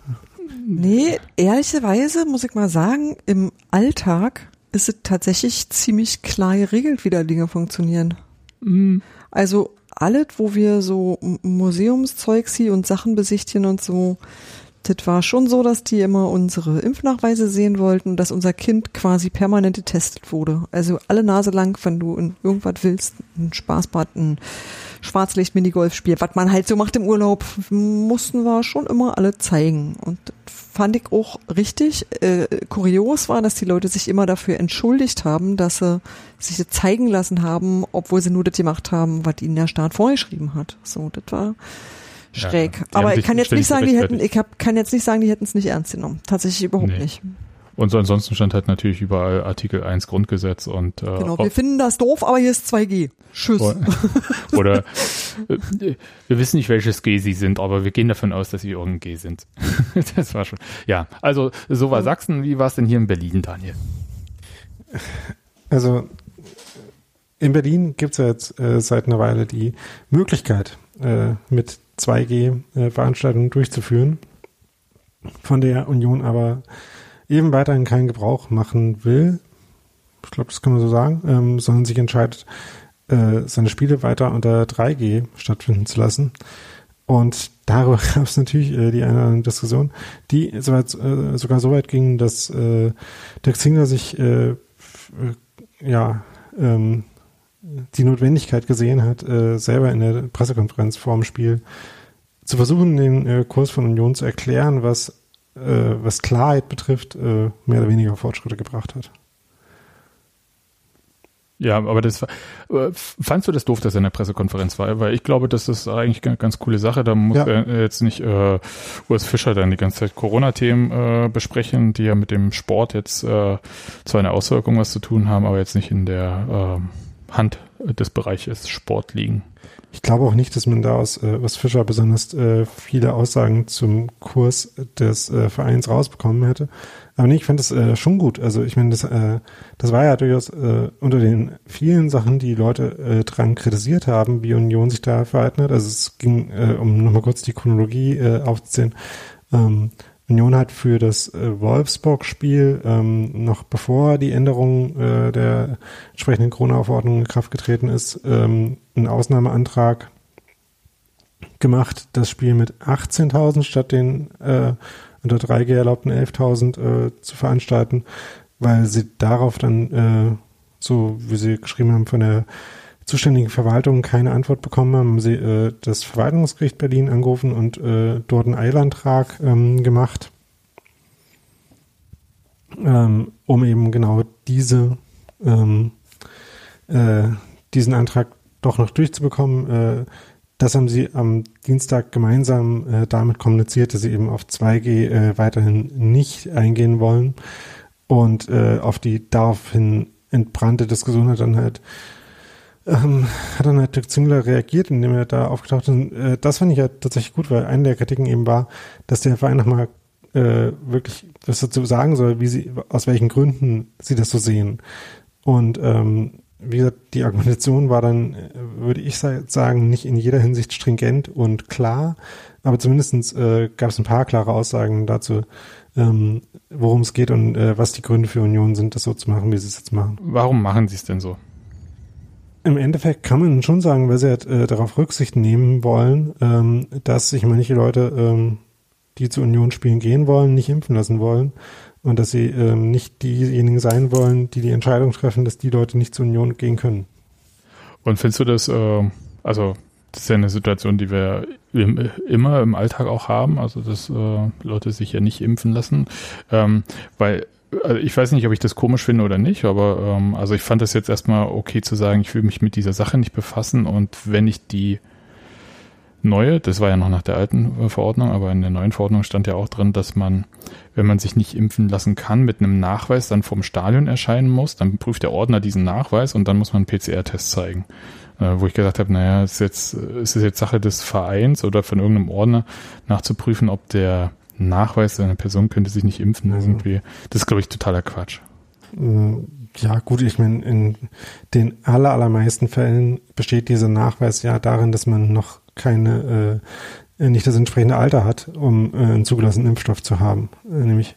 Nee, ehrlicherweise muss ich mal sagen, im Alltag ist es tatsächlich ziemlich klar geregelt, wie da Dinge funktionieren. Mhm. Also alles, wo wir so Museumszeug sie und Sachen besichtigen und so, das war schon so, dass die immer unsere Impfnachweise sehen wollten, dass unser Kind quasi permanent getestet wurde. Also alle Nase lang, wenn du irgendwas willst, ein Spaßbad, ein Schwarzlicht-Minigolf-Spiel, was man halt so macht im Urlaub, mussten wir schon immer alle zeigen. Und fand ich auch richtig. Äh, kurios war, dass die Leute sich immer dafür entschuldigt haben, dass sie sich zeigen lassen haben, obwohl sie nur das gemacht haben, was ihnen der Staat vorgeschrieben hat. So, das war schräg. Ja, Aber ich kann jetzt nicht sagen, die hätten, ich hab, kann jetzt nicht sagen, die hätten es nicht ernst genommen. Tatsächlich überhaupt nee. nicht. Und so ansonsten stand halt natürlich überall Artikel 1 Grundgesetz und äh, Genau, wir finden das doof, aber hier ist 2G. Tschüss. *laughs* Oder äh, wir wissen nicht, welches G sie sind, aber wir gehen davon aus, dass sie irgendein G sind. *laughs* das war schon. Ja, also so war Sachsen. Wie war es denn hier in Berlin, Daniel? Also in Berlin gibt es ja jetzt äh, seit einer Weile die Möglichkeit, äh, mit 2G äh, Veranstaltungen durchzuführen, von der Union aber eben weiterhin keinen Gebrauch machen will, ich glaube, das kann man so sagen, ähm, sondern sich entscheidet, äh, seine Spiele weiter unter 3G stattfinden zu lassen. Und darüber *laughs* gab es natürlich äh, die eine Diskussion, die soweit, äh, sogar so weit ging, dass äh, Dirk Zingler sich äh, äh, ja ähm, die Notwendigkeit gesehen hat, äh, selber in der Pressekonferenz vor dem Spiel zu versuchen, den äh, Kurs von Union zu erklären, was was Klarheit betrifft, äh, mehr oder weniger Fortschritte gebracht hat. Ja, aber das äh, fandst du das doof, dass er in der Pressekonferenz war? Weil ich glaube, das ist eigentlich eine ganz coole Sache. Da muss ja. er jetzt nicht äh, Urs Fischer dann die ganze Zeit Corona-Themen äh, besprechen, die ja mit dem Sport jetzt äh, zwar eine Auswirkung was zu tun haben, aber jetzt nicht in der äh, Hand des Bereiches Sport liegen. Ich glaube auch nicht, dass man da aus äh, was Fischer besonders äh, viele Aussagen zum Kurs des äh, Vereins rausbekommen hätte. Aber nee, ich fand das äh, schon gut. Also ich meine, das, äh, das war ja durchaus äh, unter den vielen Sachen, die Leute äh, dran kritisiert haben, wie Union sich da verhalten hat. Also es ging, äh, um nochmal kurz die Chronologie äh, aufzuzählen, ähm, Union hat für das äh, Wolfsburg-Spiel ähm, noch bevor die Änderung äh, der entsprechenden Corona-Verordnung in Kraft getreten ist, ähm, einen Ausnahmeantrag gemacht, das Spiel mit 18.000 statt den äh, unter 3G erlaubten 11.000 äh, zu veranstalten, weil sie darauf dann äh, so, wie sie geschrieben haben, von der zuständigen Verwaltungen keine Antwort bekommen haben, haben sie äh, das Verwaltungsgericht Berlin angerufen und äh, dort einen Eilantrag ähm, gemacht, ähm, um eben genau diese ähm, äh, diesen Antrag doch noch durchzubekommen. Äh, das haben sie am Dienstag gemeinsam äh, damit kommuniziert, dass sie eben auf 2G äh, weiterhin nicht eingehen wollen und äh, auf die daraufhin entbrannte Diskussion hat dann halt ähm, hat dann halt Dirk Züngler reagiert, indem er da aufgetaucht ist. Äh, das fand ich ja tatsächlich gut, weil eine der Kritiken eben war, dass der Verein nochmal äh, wirklich was dazu sagen soll, wie sie, aus welchen Gründen sie das so sehen. Und ähm, wie gesagt, die Argumentation war dann, äh, würde ich sagen, nicht in jeder Hinsicht stringent und klar, aber zumindestens äh, gab es ein paar klare Aussagen dazu, ähm, worum es geht und äh, was die Gründe für Union sind, das so zu machen, wie sie es jetzt machen. Warum machen sie es denn so? Im Endeffekt kann man schon sagen, weil sie halt, äh, darauf Rücksicht nehmen wollen, ähm, dass sich manche Leute, ähm, die zur Union spielen gehen wollen, nicht impfen lassen wollen und dass sie ähm, nicht diejenigen sein wollen, die die Entscheidung treffen, dass die Leute nicht zur Union gehen können. Und findest du das, äh, also das ist ja eine Situation, die wir im, immer im Alltag auch haben, also dass äh, Leute sich ja nicht impfen lassen, ähm, weil also ich weiß nicht, ob ich das komisch finde oder nicht, aber ähm, also ich fand das jetzt erstmal okay zu sagen, ich will mich mit dieser Sache nicht befassen und wenn ich die neue, das war ja noch nach der alten Verordnung, aber in der neuen Verordnung stand ja auch drin, dass man, wenn man sich nicht impfen lassen kann, mit einem Nachweis dann vom Stadion erscheinen muss. Dann prüft der Ordner diesen Nachweis und dann muss man einen PCR-Test zeigen. Äh, wo ich gesagt habe, naja, ist jetzt, ist es jetzt Sache des Vereins oder von irgendeinem Ordner nachzuprüfen, ob der Nachweis einer Person könnte sich nicht impfen mhm. irgendwie. Das ist, glaube ich, totaler Quatsch. Mm, ja, gut, ich meine, in den aller, allermeisten Fällen besteht dieser Nachweis ja darin, dass man noch keine, äh, nicht das entsprechende Alter hat, um äh, einen zugelassenen Impfstoff zu haben, äh, nämlich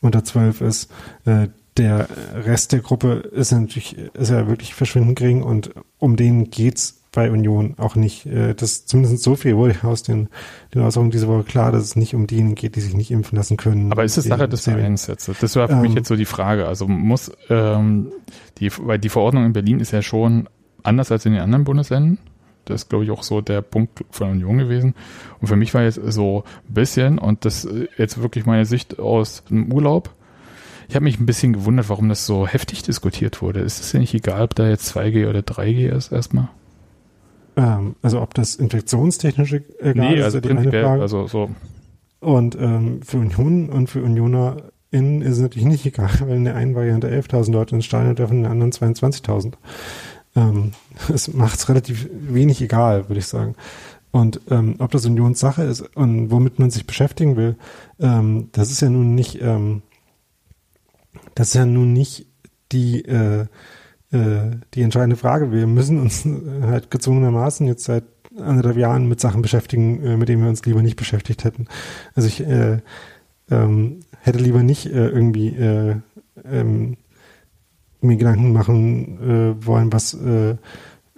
unter zwölf ist. Äh, der Rest der Gruppe ist natürlich, ist ja wirklich verschwindend gering und um den geht's bei Union auch nicht. Äh, das zumindest so viel wurde aus den, den Äußerungen diese Woche klar, dass es nicht um diejenigen geht, die sich nicht impfen lassen können. Aber ist es Sache des Vereins jetzt? Das war für ähm, mich jetzt so die Frage. Also muss ähm, die, weil die Verordnung in Berlin ist ja schon anders als in den anderen Bundesländern. Das ist, glaube ich, auch so der Punkt von Union gewesen. Und für mich war jetzt so ein bisschen, und das jetzt wirklich meine Sicht aus dem Urlaub, ich habe mich ein bisschen gewundert, warum das so heftig diskutiert wurde. Ist es ja nicht egal, ob da jetzt 2G oder 3G ist erstmal? Ähm, also ob das infektionstechnische egal nee, also ist, ja die eine Frage. Also so. Und ähm, für Union und für Unioner in ist es natürlich nicht egal, *laughs* weil in der einen Variante 11.000 Leute ins Stadion dürfen, in der anderen 22.000. Ähm, *laughs* es macht es relativ wenig egal, würde ich sagen. Und ähm, ob das Unionssache ist und womit man sich beschäftigen will, ähm, das ist ja nun nicht, ähm, das ist ja nun nicht die äh, äh, die entscheidende Frage. Wir müssen uns halt gezwungenermaßen jetzt seit anderthalb Jahren mit Sachen beschäftigen, äh, mit denen wir uns lieber nicht beschäftigt hätten. Also ich äh, ähm, hätte lieber nicht äh, irgendwie äh, ähm, mir Gedanken machen äh, wollen, was äh,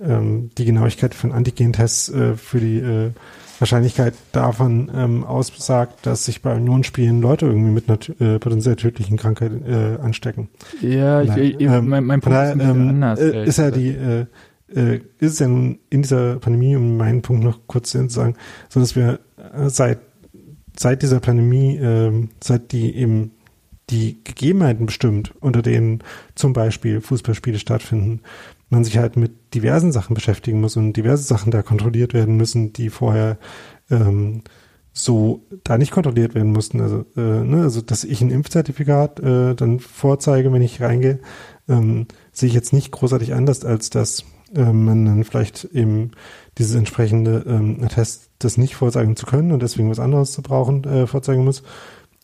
ähm, die Genauigkeit von Antigen-Tests äh, für die äh, Wahrscheinlichkeit davon ähm, aussagt, dass sich bei Unionsspielen Leute irgendwie mit einer äh, potenziell tödlichen Krankheit äh, anstecken. Ja, ich, ich, ähm, mein, mein Punkt daher, ist ähm, anders. Äh, ist ja die äh, äh, ist es ja nun in dieser Pandemie, um meinen Punkt noch kurz zu sagen, so dass wir äh, seit seit dieser Pandemie, äh, seit die eben die Gegebenheiten bestimmt, unter denen zum Beispiel Fußballspiele stattfinden, man sich halt mit diversen Sachen beschäftigen muss und diverse Sachen da kontrolliert werden müssen, die vorher ähm, so da nicht kontrolliert werden mussten. Also, äh, ne, also dass ich ein Impfzertifikat äh, dann vorzeige, wenn ich reingehe, ähm, sehe ich jetzt nicht großartig anders, als dass äh, man dann vielleicht eben dieses entsprechende ähm, Attest das nicht vorzeigen zu können und deswegen was anderes zu brauchen, äh, vorzeigen muss.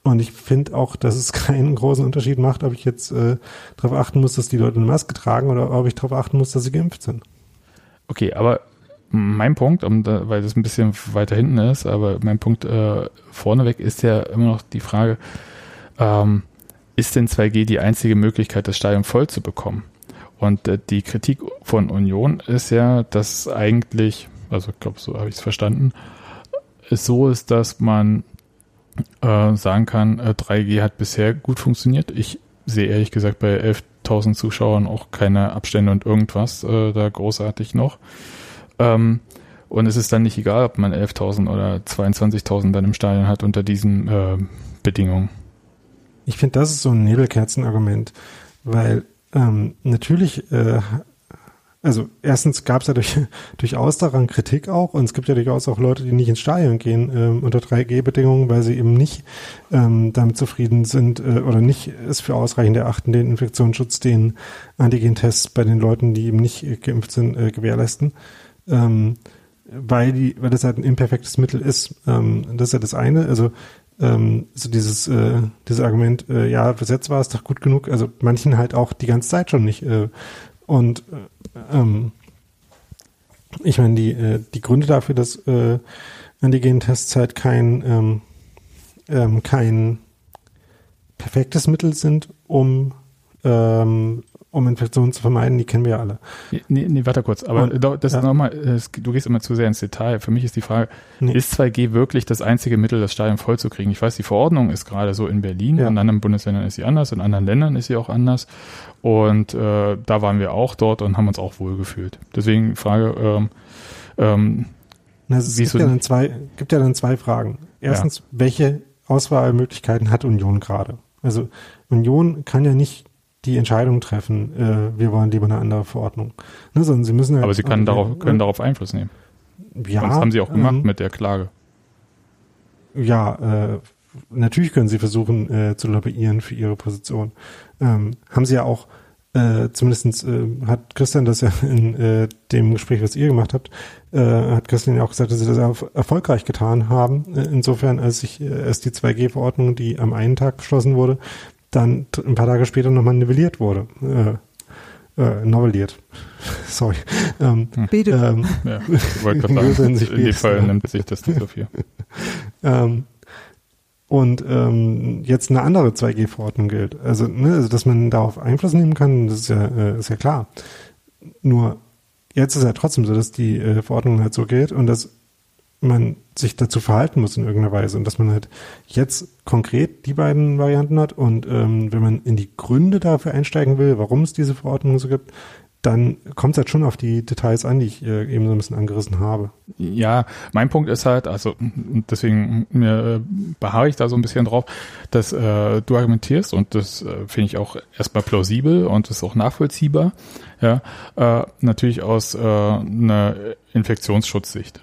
Und ich finde auch, dass es *laughs* keinen großen Unterschied macht, ob ich jetzt äh, darauf achten muss, dass die Leute eine Maske tragen oder ob ich darauf achten muss, dass sie geimpft sind. Okay, aber mein Punkt, um da, weil das ein bisschen weiter hinten ist, aber mein Punkt äh, vorneweg ist ja immer noch die Frage, ähm, ist denn 2G die einzige Möglichkeit, das Stadion voll zu bekommen? Und äh, die Kritik von Union ist ja, dass eigentlich, also ich glaube, so habe ich es verstanden, es so ist, dass man äh, sagen kann, äh, 3G hat bisher gut funktioniert. Ich sehe ehrlich gesagt bei 11.000 Zuschauern auch keine Abstände und irgendwas äh, da großartig noch. Ähm, und es ist dann nicht egal, ob man 11.000 oder 22.000 dann im Stadion hat unter diesen äh, Bedingungen. Ich finde, das ist so ein Nebelkerzenargument, weil ähm, natürlich äh, also erstens gab es ja durch, *laughs* durchaus daran Kritik auch und es gibt ja durchaus auch Leute, die nicht ins Stadion gehen ähm, unter 3G-Bedingungen, weil sie eben nicht ähm, damit zufrieden sind äh, oder nicht es für ausreichend erachten, den Infektionsschutz, den Antigen-Tests bei den Leuten, die eben nicht geimpft sind, äh, gewährleisten. Ähm, weil die, weil das halt ein imperfektes Mittel ist. Ähm, das ist ja das eine. Also ähm, so dieses, äh, dieses Argument, äh, ja, bis jetzt war es doch gut genug, also manchen halt auch die ganze Zeit schon nicht. Äh, und äh, ähm, ich meine, die, äh, die Gründe dafür, dass äh, Antigen-Tests halt kein, ähm, ähm, kein perfektes Mittel sind, um ähm, um Infektionen zu vermeiden, die kennen wir ja alle. Nee, nee warte kurz, aber und, das ja. nochmal, du gehst immer zu sehr ins Detail. Für mich ist die Frage, nee. ist 2G wirklich das einzige Mittel, das Stadion vollzukriegen? Ich weiß, die Verordnung ist gerade so in Berlin, ja. in anderen Bundesländern ist sie anders, in anderen Ländern ist sie auch anders. Und äh, da waren wir auch dort und haben uns auch wohlgefühlt. Deswegen Frage, ähm, ähm, Na, es gibt, ja dann zwei, gibt ja dann zwei Fragen. Erstens, ja. welche Auswahlmöglichkeiten hat Union gerade? Also Union kann ja nicht die Entscheidung treffen, äh, wir wollen lieber eine andere Verordnung. Ne, sondern sie müssen halt, Aber sie können, darauf, können äh, darauf Einfluss nehmen. Ja. Und das haben sie auch gemacht ähm, mit der Klage. Ja, äh, natürlich können sie versuchen äh, zu lobbyieren für ihre Position. Ähm, haben sie ja auch, äh, zumindestens äh, hat Christian das ja *laughs* in äh, dem Gespräch, was ihr gemacht habt, äh, hat Christian ja auch gesagt, dass sie das auch erfolgreich getan haben. Äh, insofern, als sich äh, erst die 2G-Verordnung, die am einen Tag beschlossen wurde, dann ein paar Tage später nochmal nivelliert wurde. Äh, äh, novelliert. *laughs* Sorry. Ähm, hm. Ähm, ja, *laughs* ich wollte gerade sagen, in dem Fall nimmt sich das nicht so viel. *laughs* ähm, und ähm, jetzt eine andere 2G-Verordnung gilt. Also, ne, also, dass man darauf Einfluss nehmen kann, das ist ja, äh, ist ja klar. Nur jetzt ist ja trotzdem so, dass die äh, Verordnung halt so gilt und dass man sich dazu verhalten muss in irgendeiner Weise und dass man halt jetzt konkret die beiden Varianten hat und ähm, wenn man in die Gründe dafür einsteigen will, warum es diese Verordnung so gibt, dann kommt es halt schon auf die Details an, die ich äh, eben so ein bisschen angerissen habe. Ja, mein Punkt ist halt, also deswegen mir, äh, beharre ich da so ein bisschen drauf, dass äh, du argumentierst und das äh, finde ich auch erstmal plausibel und ist auch nachvollziehbar, ja, äh, natürlich aus äh, einer Infektionsschutzsicht.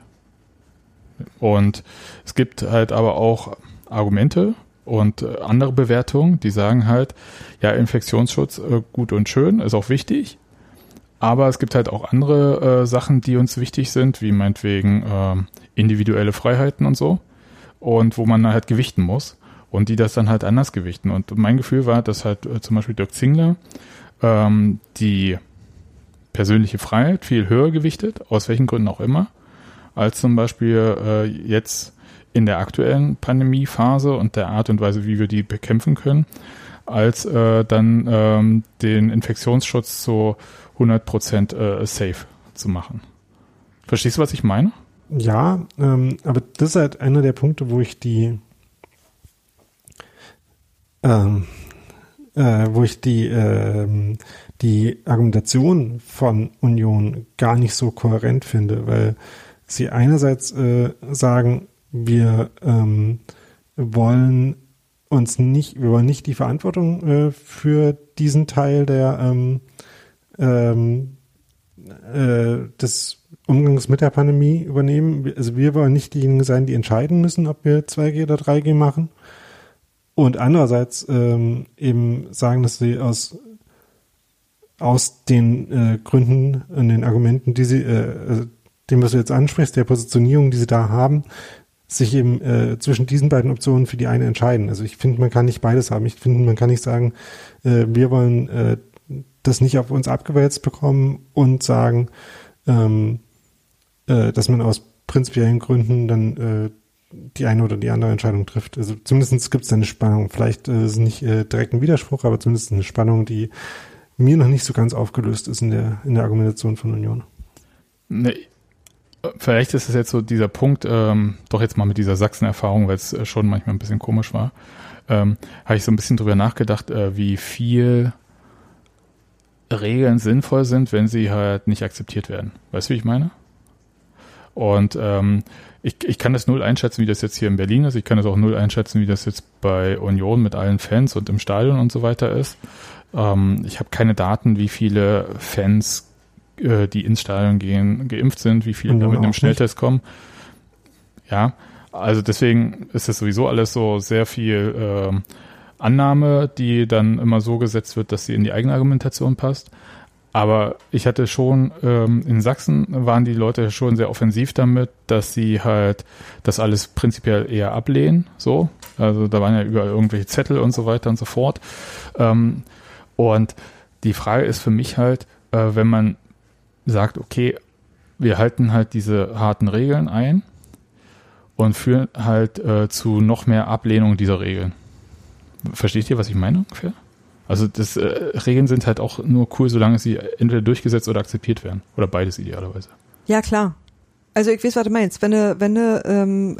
Und es gibt halt aber auch Argumente und äh, andere Bewertungen, die sagen halt, ja, Infektionsschutz äh, gut und schön, ist auch wichtig. Aber es gibt halt auch andere äh, Sachen, die uns wichtig sind, wie meinetwegen äh, individuelle Freiheiten und so. Und wo man halt gewichten muss. Und die das dann halt anders gewichten. Und mein Gefühl war, dass halt äh, zum Beispiel Dirk Zingler ähm, die persönliche Freiheit viel höher gewichtet, aus welchen Gründen auch immer als zum Beispiel äh, jetzt in der aktuellen Pandemiephase und der Art und Weise, wie wir die bekämpfen können, als äh, dann ähm, den Infektionsschutz zu 100 Prozent äh, safe zu machen. Verstehst du, was ich meine? Ja, ähm, aber das ist halt einer der Punkte, wo ich die ähm, äh, wo ich die ähm, die Argumentation von Union gar nicht so kohärent finde, weil sie einerseits äh, sagen, wir ähm, wollen uns nicht, wir wollen nicht die Verantwortung äh, für diesen Teil der ähm, ähm, äh, des Umgangs mit der Pandemie übernehmen. Also wir wollen nicht diejenigen sein, die entscheiden müssen, ob wir 2G oder 3G machen. Und andererseits ähm, eben sagen, dass sie aus aus den äh, Gründen und den Argumenten, die sie, äh, dem, was du jetzt ansprichst, der Positionierung, die sie da haben, sich eben äh, zwischen diesen beiden Optionen für die eine entscheiden. Also ich finde, man kann nicht beides haben. Ich finde, man kann nicht sagen, äh, wir wollen äh, das nicht auf uns abgewälzt bekommen und sagen, ähm, äh, dass man aus prinzipiellen Gründen dann äh, die eine oder die andere Entscheidung trifft. Also zumindest gibt es eine Spannung. Vielleicht äh, ist nicht äh, direkt ein Widerspruch, aber zumindest eine Spannung, die mir noch nicht so ganz aufgelöst ist in der, in der Argumentation von Union. Nee, Vielleicht ist es jetzt so dieser Punkt, ähm, doch jetzt mal mit dieser Sachsen-Erfahrung, weil es äh, schon manchmal ein bisschen komisch war, ähm, habe ich so ein bisschen drüber nachgedacht, äh, wie viel Regeln sinnvoll sind, wenn sie halt nicht akzeptiert werden. Weißt du, wie ich meine? Und ähm, ich, ich kann das null einschätzen, wie das jetzt hier in Berlin ist. Ich kann das auch null einschätzen, wie das jetzt bei Union mit allen Fans und im Stadion und so weiter ist. Ähm, ich habe keine Daten, wie viele Fans, äh, die ins Stadion gehen, geimpft sind, wie viele da mit einem Schnelltest kommen. Ja, also deswegen ist das sowieso alles so sehr viel äh, Annahme, die dann immer so gesetzt wird, dass sie in die eigene Argumentation passt. Aber ich hatte schon, ähm, in Sachsen waren die Leute schon sehr offensiv damit, dass sie halt das alles prinzipiell eher ablehnen. So. Also da waren ja überall irgendwelche Zettel und so weiter und so fort. Ähm, und die Frage ist für mich halt, äh, wenn man sagt, okay, wir halten halt diese harten Regeln ein und führen halt äh, zu noch mehr Ablehnung dieser Regeln. Versteht ihr, was ich meine ungefähr? Also das äh, Regeln sind halt auch nur cool, solange sie entweder durchgesetzt oder akzeptiert werden. Oder beides idealerweise. Ja, klar. Also ich weiß, was du meinst. Wenn du, wenn du ähm,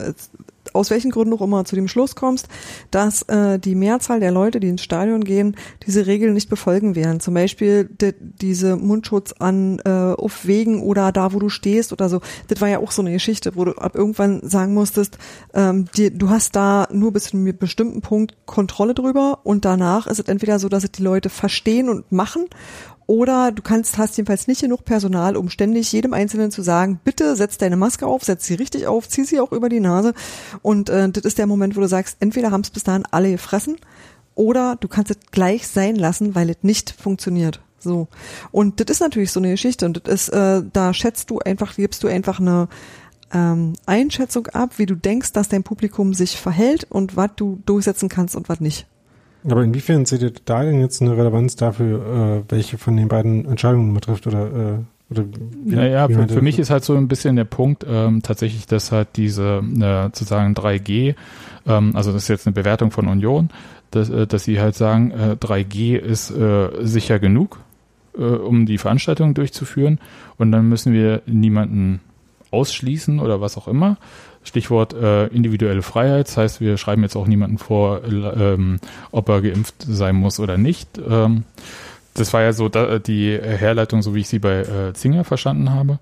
aus welchen Gründen auch immer zu dem Schluss kommst, dass äh, die Mehrzahl der Leute, die ins Stadion gehen, diese Regeln nicht befolgen werden. Zum Beispiel de, diese Mundschutz an äh, auf Wegen oder da, wo du stehst oder so. Das war ja auch so eine Geschichte, wo du ab irgendwann sagen musstest, ähm, die, du hast da nur bis zu einem bestimmten Punkt Kontrolle drüber und danach ist es entweder so, dass es die Leute verstehen und machen oder du kannst, hast jedenfalls nicht genug Personal, um ständig jedem Einzelnen zu sagen, bitte setz deine Maske auf, setz sie richtig auf, zieh sie auch über die Nase. Und äh, das ist der Moment, wo du sagst, entweder haben es bis dahin alle gefressen oder du kannst es gleich sein lassen, weil es nicht funktioniert. So. Und das ist natürlich so eine Geschichte. Und das ist, äh, da schätzt du einfach, gibst du einfach eine ähm, Einschätzung ab, wie du denkst, dass dein Publikum sich verhält und was du durchsetzen kannst und was nicht. Aber inwiefern seht ihr da denn jetzt eine Relevanz dafür, äh, welche von den beiden Entscheidungen betrifft oder, äh, oder wie, Naja, wie für, für mich ist halt so ein bisschen der Punkt ähm, tatsächlich, dass halt diese äh, sozusagen 3G, ähm, also das ist jetzt eine Bewertung von Union, dass, äh, dass sie halt sagen, äh, 3G ist äh, sicher genug, äh, um die Veranstaltung durchzuführen. Und dann müssen wir niemanden ausschließen oder was auch immer, Stichwort äh, individuelle Freiheit. Das heißt, wir schreiben jetzt auch niemanden vor, ähm, ob er geimpft sein muss oder nicht. Ähm, das war ja so da, die Herleitung, so wie ich sie bei äh, Zinger verstanden habe.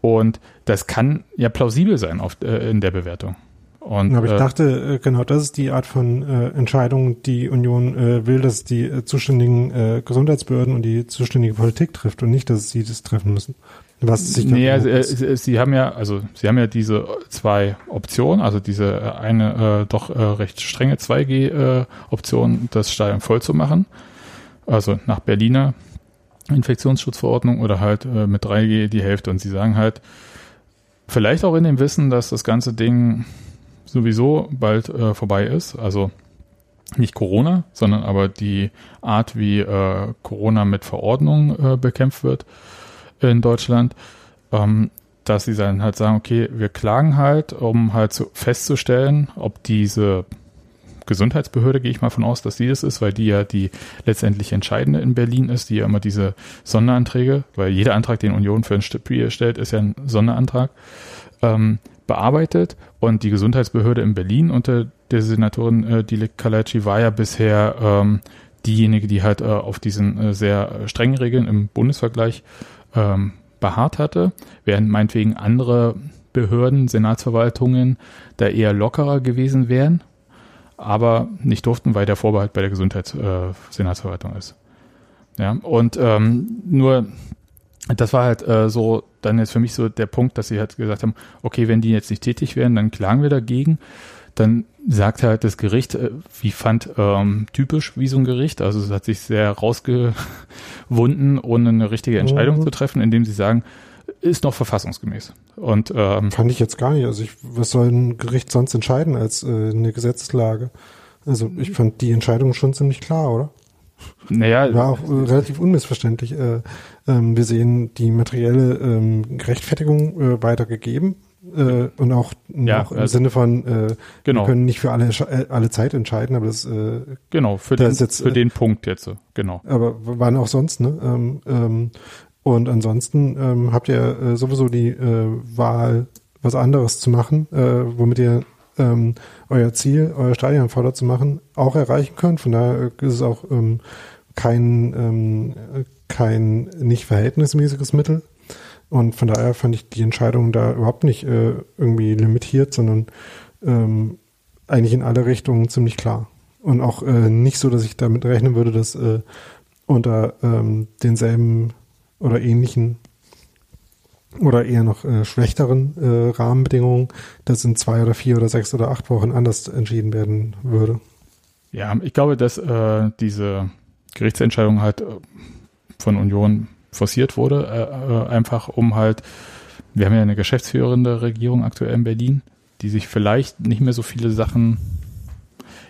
Und das kann ja plausibel sein auf, äh, in der Bewertung. Und, Aber ich äh, dachte, äh, genau, das ist die Art von äh, Entscheidung, die Union äh, will, dass die äh, zuständigen äh, Gesundheitsbehörden und die zuständige Politik trifft und nicht, dass sie das treffen müssen. Was sich nee, also, äh, sie haben ja, also sie haben ja diese zwei Optionen, also diese äh, eine äh, doch äh, recht strenge 2G-Option, äh, das Stadion voll zu machen. Also nach Berliner Infektionsschutzverordnung oder halt äh, mit 3G die Hälfte. Und sie sagen halt, vielleicht auch in dem Wissen, dass das ganze Ding sowieso bald äh, vorbei ist. Also nicht Corona, sondern aber die Art, wie äh, Corona mit Verordnung bekämpft wird in Deutschland, ähm, dass sie dann halt sagen, okay, wir klagen halt, um halt so festzustellen, ob diese Gesundheitsbehörde, gehe ich mal von aus, dass die das ist, weil die ja die letztendlich entscheidende in Berlin ist, die ja immer diese Sonderanträge, weil jeder Antrag, den Union für ein Spiel stellt, ist ja ein Sonderantrag, ähm, bearbeitet. Und die Gesundheitsbehörde in Berlin unter der Senatorin äh, Dilek Kalaci war ja bisher ähm, diejenige, die halt äh, auf diesen äh, sehr strengen Regeln im Bundesvergleich ähm, beharrt hatte, während meinetwegen andere Behörden, Senatsverwaltungen da eher lockerer gewesen wären, aber nicht durften, weil der Vorbehalt bei der Gesundheitssenatsverwaltung äh, ist. Ja, und ähm, nur das war halt äh, so dann jetzt für mich so der Punkt, dass sie halt gesagt haben, okay, wenn die jetzt nicht tätig werden, dann klagen wir dagegen dann sagt halt das Gericht, äh, wie fand ähm, typisch wie so ein Gericht, also es hat sich sehr rausgewunden, ohne eine richtige Entscheidung mhm. zu treffen, indem sie sagen, ist noch verfassungsgemäß. Und ähm, fand ich jetzt gar nicht. Also ich, was soll ein Gericht sonst entscheiden als äh, eine Gesetzeslage? Also ich fand die Entscheidung schon ziemlich klar, oder? Naja, war auch äh, relativ unmissverständlich. Äh, ähm, wir sehen die materielle ähm, Rechtfertigung äh, weitergegeben äh, und auch, ja, auch im also, Sinne von, äh, genau. wir können nicht für alle, äh, alle Zeit entscheiden, aber das äh, Genau, für, den, jetzt, für äh, den Punkt jetzt, genau. Aber wann auch sonst, ne? Ähm, ähm, und ansonsten ähm, habt ihr äh, sowieso die äh, Wahl, was anderes zu machen, äh, womit ihr ähm, euer Ziel, euer Stadion voller zu machen, auch erreichen könnt. Von daher ist es auch ähm, kein, ähm, kein nicht verhältnismäßiges Mittel. Und von daher fand ich die Entscheidung da überhaupt nicht äh, irgendwie limitiert, sondern ähm, eigentlich in alle Richtungen ziemlich klar. Und auch äh, nicht so, dass ich damit rechnen würde, dass äh, unter ähm, denselben oder ähnlichen oder eher noch äh, schlechteren äh, Rahmenbedingungen, das in zwei oder vier oder sechs oder acht Wochen anders entschieden werden würde. Ja, ich glaube, dass äh, diese Gerichtsentscheidung halt äh, von Union forciert wurde, äh, äh, einfach um halt, wir haben ja eine geschäftsführende Regierung aktuell in Berlin, die sich vielleicht nicht mehr so viele Sachen,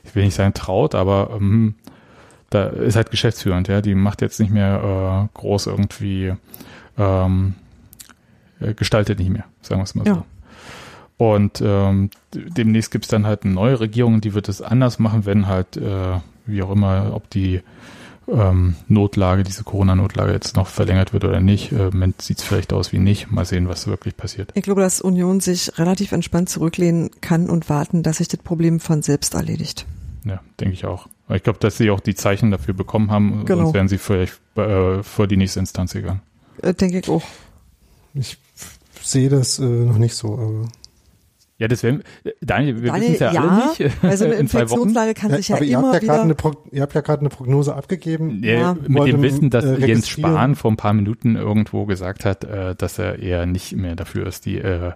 ich will nicht sagen traut, aber ähm, da ist halt geschäftsführend, ja, die macht jetzt nicht mehr äh, groß irgendwie, ähm, äh, gestaltet nicht mehr, sagen wir es mal ja. so. Und ähm, demnächst gibt es dann halt eine neue Regierung, die wird es anders machen, wenn halt, äh, wie auch immer, ob die ähm, Notlage, diese Corona-Notlage jetzt noch verlängert wird oder nicht. Im Moment sieht es vielleicht aus wie nicht. Mal sehen, was wirklich passiert. Ich glaube, dass Union sich relativ entspannt zurücklehnen kann und warten, dass sich das Problem von selbst erledigt. Ja, denke ich auch. Ich glaube, dass sie auch die Zeichen dafür bekommen haben, genau. sonst wären sie vielleicht äh, vor die nächste Instanz gegangen. Äh, denke ich auch. Ich sehe das äh, noch nicht so, aber ja, das wäre, Daniel, wir wissen es ja, ja, alle nicht. Also eine Infektionslage kann sich ja, ja immer ihr wieder... Eine ihr habt ja gerade eine Prognose abgegeben. Ja, mit dem Wissen, dass äh, Jens Spahn vor ein paar Minuten irgendwo gesagt hat, äh, dass er eher nicht mehr dafür ist, die äh,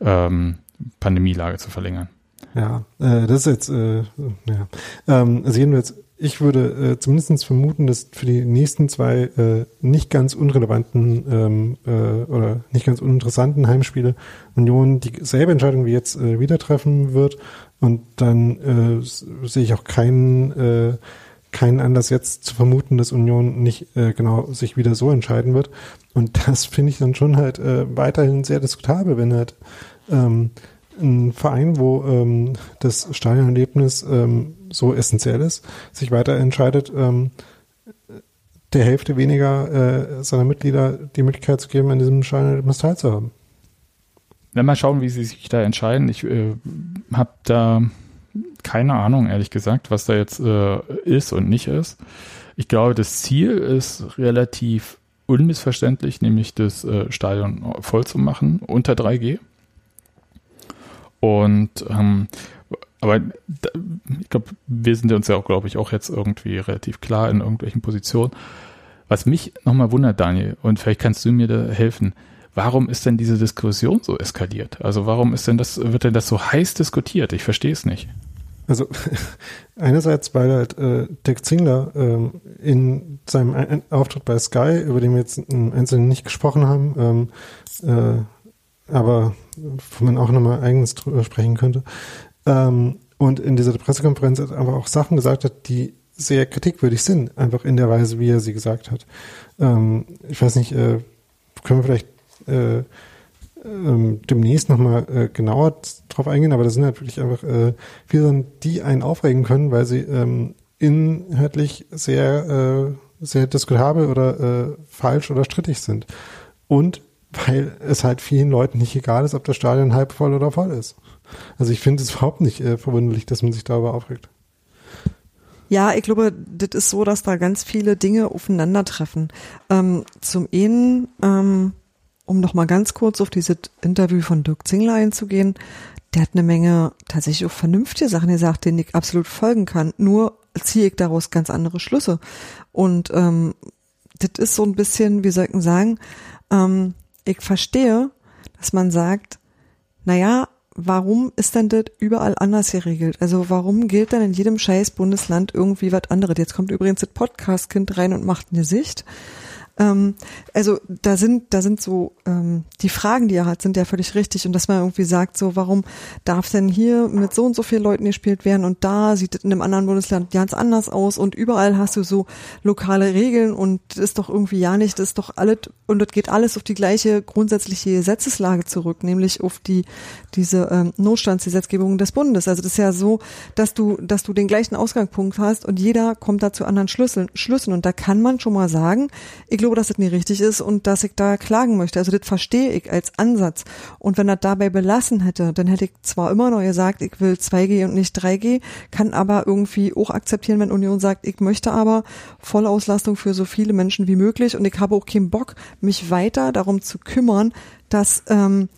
ähm, Pandemielage zu verlängern. Ja, äh, das ist jetzt, äh, ja. Ähm, also jedenfalls, ich würde äh, zumindest vermuten, dass für die nächsten zwei äh, nicht ganz unrelevanten ähm, äh, oder nicht ganz uninteressanten Heimspiele Union dieselbe Entscheidung wie jetzt äh, wieder treffen wird. Und dann äh, sehe ich auch keinen, äh, keinen Anlass jetzt zu vermuten, dass Union nicht äh, genau sich wieder so entscheiden wird. Und *laughs* das finde ich dann schon halt äh, weiterhin sehr diskutabel, wenn halt ähm, ein Verein, wo ähm, das Stadionerlebnis ähm, so essentiell ist, sich weiter entscheidet, ähm, der Hälfte weniger äh, seiner Mitglieder die Möglichkeit zu geben, an diesem Stadionerlebnis teilzuhaben. Wenn mal schauen, wie sie sich da entscheiden. Ich äh, habe da keine Ahnung, ehrlich gesagt, was da jetzt äh, ist und nicht ist. Ich glaube, das Ziel ist relativ unmissverständlich, nämlich das äh, Stadion voll zu machen unter 3G. Und ähm, aber da, ich glaube, wir sind uns ja auch, glaube ich, auch jetzt irgendwie relativ klar in irgendwelchen Positionen. Was mich nochmal wundert, Daniel, und vielleicht kannst du mir da helfen, warum ist denn diese Diskussion so eskaliert? Also warum ist denn das, wird denn das so heiß diskutiert? Ich verstehe es nicht. Also *laughs* einerseits, weil halt äh, Dick Zingler ähm, in seinem Auftritt bei Sky, über den wir jetzt im Einzelnen nicht gesprochen haben, ähm, äh, aber wo man auch nochmal eigenes drüber sprechen könnte. Ähm, und in dieser Pressekonferenz hat einfach auch Sachen gesagt hat, die sehr kritikwürdig sind, einfach in der Weise, wie er sie gesagt hat. Ähm, ich weiß nicht, äh, können wir vielleicht äh, ähm, demnächst nochmal äh, genauer drauf eingehen, aber das sind halt wirklich einfach äh, viele Sachen, die einen aufregen können, weil sie ähm, inhaltlich sehr, äh, sehr diskutabel oder äh, falsch oder strittig sind. Und weil es halt vielen Leuten nicht egal ist, ob das Stadion halb voll oder voll ist. Also ich finde es überhaupt nicht äh, verwunderlich, dass man sich darüber aufregt. Ja, ich glaube, das ist so, dass da ganz viele Dinge aufeinandertreffen. Ähm, zum einen, ähm, um noch mal ganz kurz auf dieses Interview von Dirk Zingler einzugehen, der hat eine Menge tatsächlich auch vernünftige Sachen gesagt, denen ich absolut folgen kann. Nur ziehe ich daraus ganz andere Schlüsse. Und ähm, das ist so ein bisschen, wie soll ich sagen, ähm, ich verstehe, dass man sagt, naja, warum ist denn das überall anders geregelt? Also warum gilt denn in jedem scheiß Bundesland irgendwie was anderes? Jetzt kommt übrigens das Podcast-Kind rein und macht eine Sicht. Ähm, also da sind, da sind so, ähm, die Fragen, die er hat, sind ja völlig richtig. Und dass man irgendwie sagt, so, warum darf denn hier mit so und so vielen Leuten gespielt werden und da sieht es in einem anderen Bundesland ganz anders aus und überall hast du so lokale Regeln und das ist doch irgendwie ja nicht, das ist doch alles, und das geht alles auf die gleiche grundsätzliche Gesetzeslage zurück, nämlich auf die, diese ähm, Notstandsgesetzgebung des Bundes. Also das ist ja so, dass du, dass du den gleichen Ausgangspunkt hast und jeder kommt da zu anderen Schlüsseln, Schlüssen. Und da kann man schon mal sagen, ich glaube, glaube, dass das nie richtig ist und dass ich da klagen möchte. Also das verstehe ich als Ansatz. Und wenn er dabei belassen hätte, dann hätte ich zwar immer noch gesagt, ich will 2G und nicht 3G, kann aber irgendwie auch akzeptieren, wenn Union sagt, ich möchte aber Vollauslastung für so viele Menschen wie möglich und ich habe auch keinen Bock, mich weiter darum zu kümmern, dass ähm,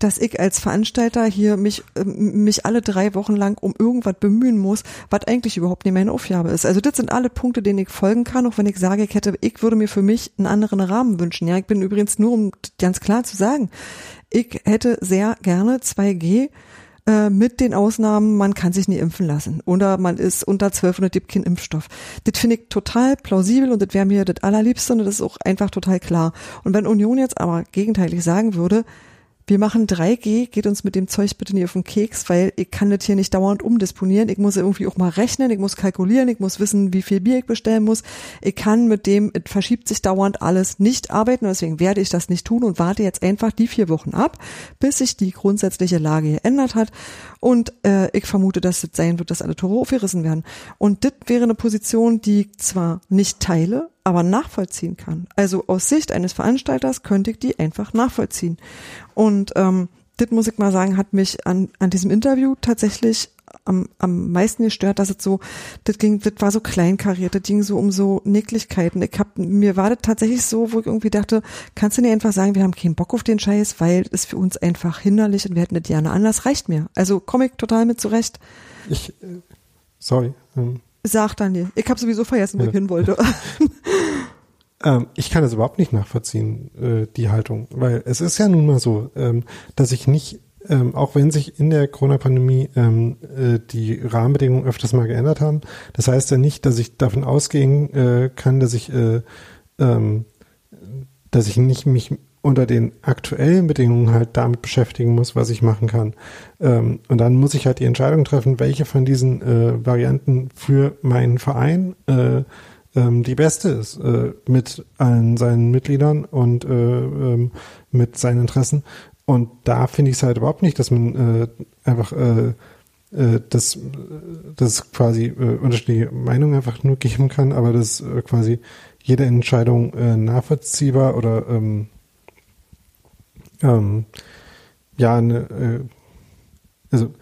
dass ich als Veranstalter hier mich, äh, mich alle drei Wochen lang um irgendwas bemühen muss, was eigentlich überhaupt nicht meine Aufgabe ist. Also das sind alle Punkte, denen ich folgen kann, auch wenn ich sage, ich hätte, ich würde mir für mich einen anderen Rahmen wünschen. Ja, ich bin übrigens nur, um ganz klar zu sagen, ich hätte sehr gerne 2G äh, mit den Ausnahmen, man kann sich nie impfen lassen oder man ist unter 12 und gibt keinen Impfstoff. Das finde ich total plausibel und das wäre mir das allerliebste und das ist auch einfach total klar. Und wenn Union jetzt aber gegenteilig sagen würde, wir machen 3G, geht uns mit dem Zeug bitte nicht auf den Keks, weil ich kann das hier nicht dauernd umdisponieren. Ich muss irgendwie auch mal rechnen, ich muss kalkulieren, ich muss wissen, wie viel Bier ich bestellen muss. Ich kann mit dem, es verschiebt sich dauernd alles nicht arbeiten und deswegen werde ich das nicht tun und warte jetzt einfach die vier Wochen ab, bis sich die grundsätzliche Lage geändert hat. Und äh, ich vermute, dass es sein wird, dass alle Tore aufgerissen werden. Und das wäre eine Position, die ich zwar nicht teile, aber nachvollziehen kann. Also aus Sicht eines Veranstalters könnte ich die einfach nachvollziehen. Und ähm, das muss ich mal sagen, hat mich an, an diesem Interview tatsächlich am, am meisten gestört, dass es so, das ging, das war so kleinkariert, das ging so um so Nicklichkeiten. Ich hab, mir war das tatsächlich so, wo ich irgendwie dachte, kannst du nicht einfach sagen, wir haben keinen Bock auf den Scheiß, weil es für uns einfach hinderlich und wir hätten das gerne anders, reicht mir. Also komme ich total mit zurecht. Ich, äh, sorry. Ähm, Sag Daniel, ich habe sowieso vergessen, wo ja. ich hin wollte. *laughs* ähm, ich kann das überhaupt nicht nachvollziehen, äh, die Haltung, weil es ist ja nun mal so, ähm, dass ich nicht, ähm, auch wenn sich in der Corona-Pandemie ähm, äh, die Rahmenbedingungen öfters mal geändert haben, das heißt ja nicht, dass ich davon ausgehen äh, kann, dass ich, äh, ähm, dass ich nicht mich unter den aktuellen Bedingungen halt damit beschäftigen muss, was ich machen kann. Ähm, und dann muss ich halt die Entscheidung treffen, welche von diesen äh, Varianten für meinen Verein äh, ähm, die beste ist, äh, mit allen seinen Mitgliedern und äh, ähm, mit seinen Interessen. Und da finde ich es halt überhaupt nicht, dass man äh, einfach äh, äh, dass das quasi äh, unterschiedliche Meinungen einfach nur geben kann, aber dass äh, quasi jede Entscheidung äh, nachvollziehbar oder ähm, ähm, ja, eine, äh, also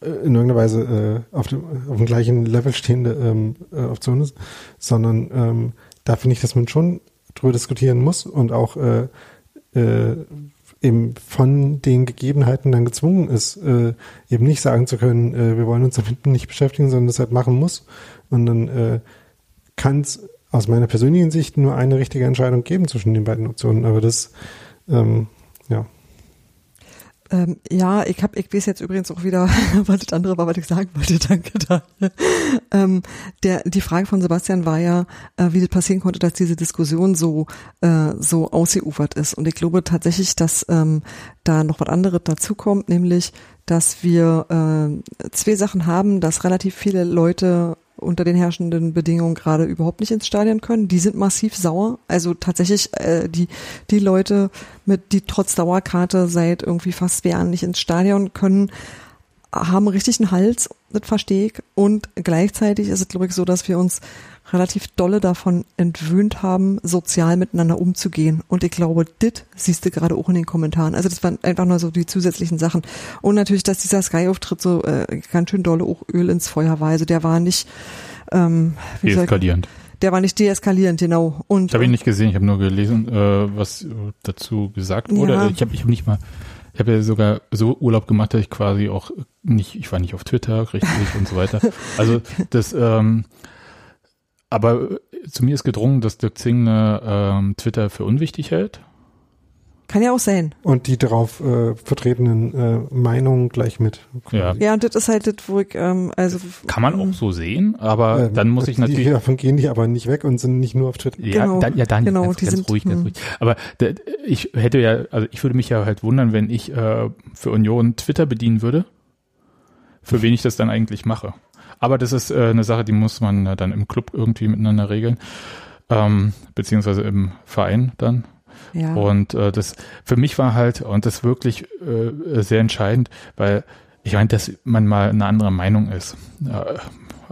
in irgendeiner Weise äh, auf, dem, auf dem gleichen Level stehende ähm, äh, Option ist, sondern ähm, da finde ich, dass man schon drüber diskutieren muss und auch äh, äh, eben von den Gegebenheiten dann gezwungen ist, äh, eben nicht sagen zu können, äh, wir wollen uns damit nicht beschäftigen, sondern das halt machen muss. Und dann äh, kann es aus meiner persönlichen Sicht nur eine richtige Entscheidung geben zwischen den beiden Optionen. Aber das ähm, ja. Ähm, ja, ich habe, ich weiß jetzt übrigens auch wieder, *laughs* was das andere war, was ich sagen wollte. *laughs* Danke da. ähm, der, die Frage von Sebastian war ja, äh, wie das passieren konnte, dass diese Diskussion so äh, so ausgeufert ist. Und ich glaube tatsächlich, dass ähm, da noch was anderes dazukommt, nämlich, dass wir äh, zwei Sachen haben, dass relativ viele Leute unter den herrschenden Bedingungen gerade überhaupt nicht ins Stadion können. Die sind massiv sauer. Also tatsächlich äh, die die Leute mit die trotz Dauerkarte seit irgendwie fast zwei Jahren nicht ins Stadion können, haben richtig einen Hals. Das verstehe ich. Und gleichzeitig ist es glaube ich so, dass wir uns relativ dolle davon entwöhnt haben, sozial miteinander umzugehen. Und ich glaube, dit siehst du gerade auch in den Kommentaren. Also das waren einfach nur so die zusätzlichen Sachen. Und natürlich, dass dieser Sky-Auftritt so äh, ganz schön dolle auch Öl ins Feuer war. Also der war nicht ähm, wie Deeskalierend. Der war nicht deeskalierend, genau. Und, ich habe ihn nicht gesehen, ich habe nur gelesen, äh, was dazu gesagt wurde. Ja. Ich habe ich hab nicht mal ich habe ja sogar so Urlaub gemacht, dass ich quasi auch nicht, ich war nicht auf Twitter richtig und so weiter. *laughs* Also das, ähm, aber äh, zu mir ist gedrungen, dass Dirk Zingner ähm, Twitter für unwichtig hält. Kann ja auch sein. Und die darauf äh, vertretenen äh, Meinungen gleich mit. Ja. ja, und das ist halt das, wo ich, ähm, also. Kann man auch so sehen, aber äh, dann muss ich natürlich. Die *laughs* davon gehen die aber nicht weg und sind nicht nur auf Twitter. Ja, genau, dann, ja, dann genau, ganz, die ganz sind, ruhig, ganz hm. ruhig. Aber der, ich hätte ja, also ich würde mich ja halt wundern, wenn ich äh, für Union Twitter bedienen würde, für wen ich das dann eigentlich mache. Aber das ist äh, eine Sache, die muss man äh, dann im Club irgendwie miteinander regeln, ähm, beziehungsweise im Verein dann. Ja. Und äh, das für mich war halt, und das wirklich äh, sehr entscheidend, weil ich meine, dass man mal eine andere Meinung ist. Äh,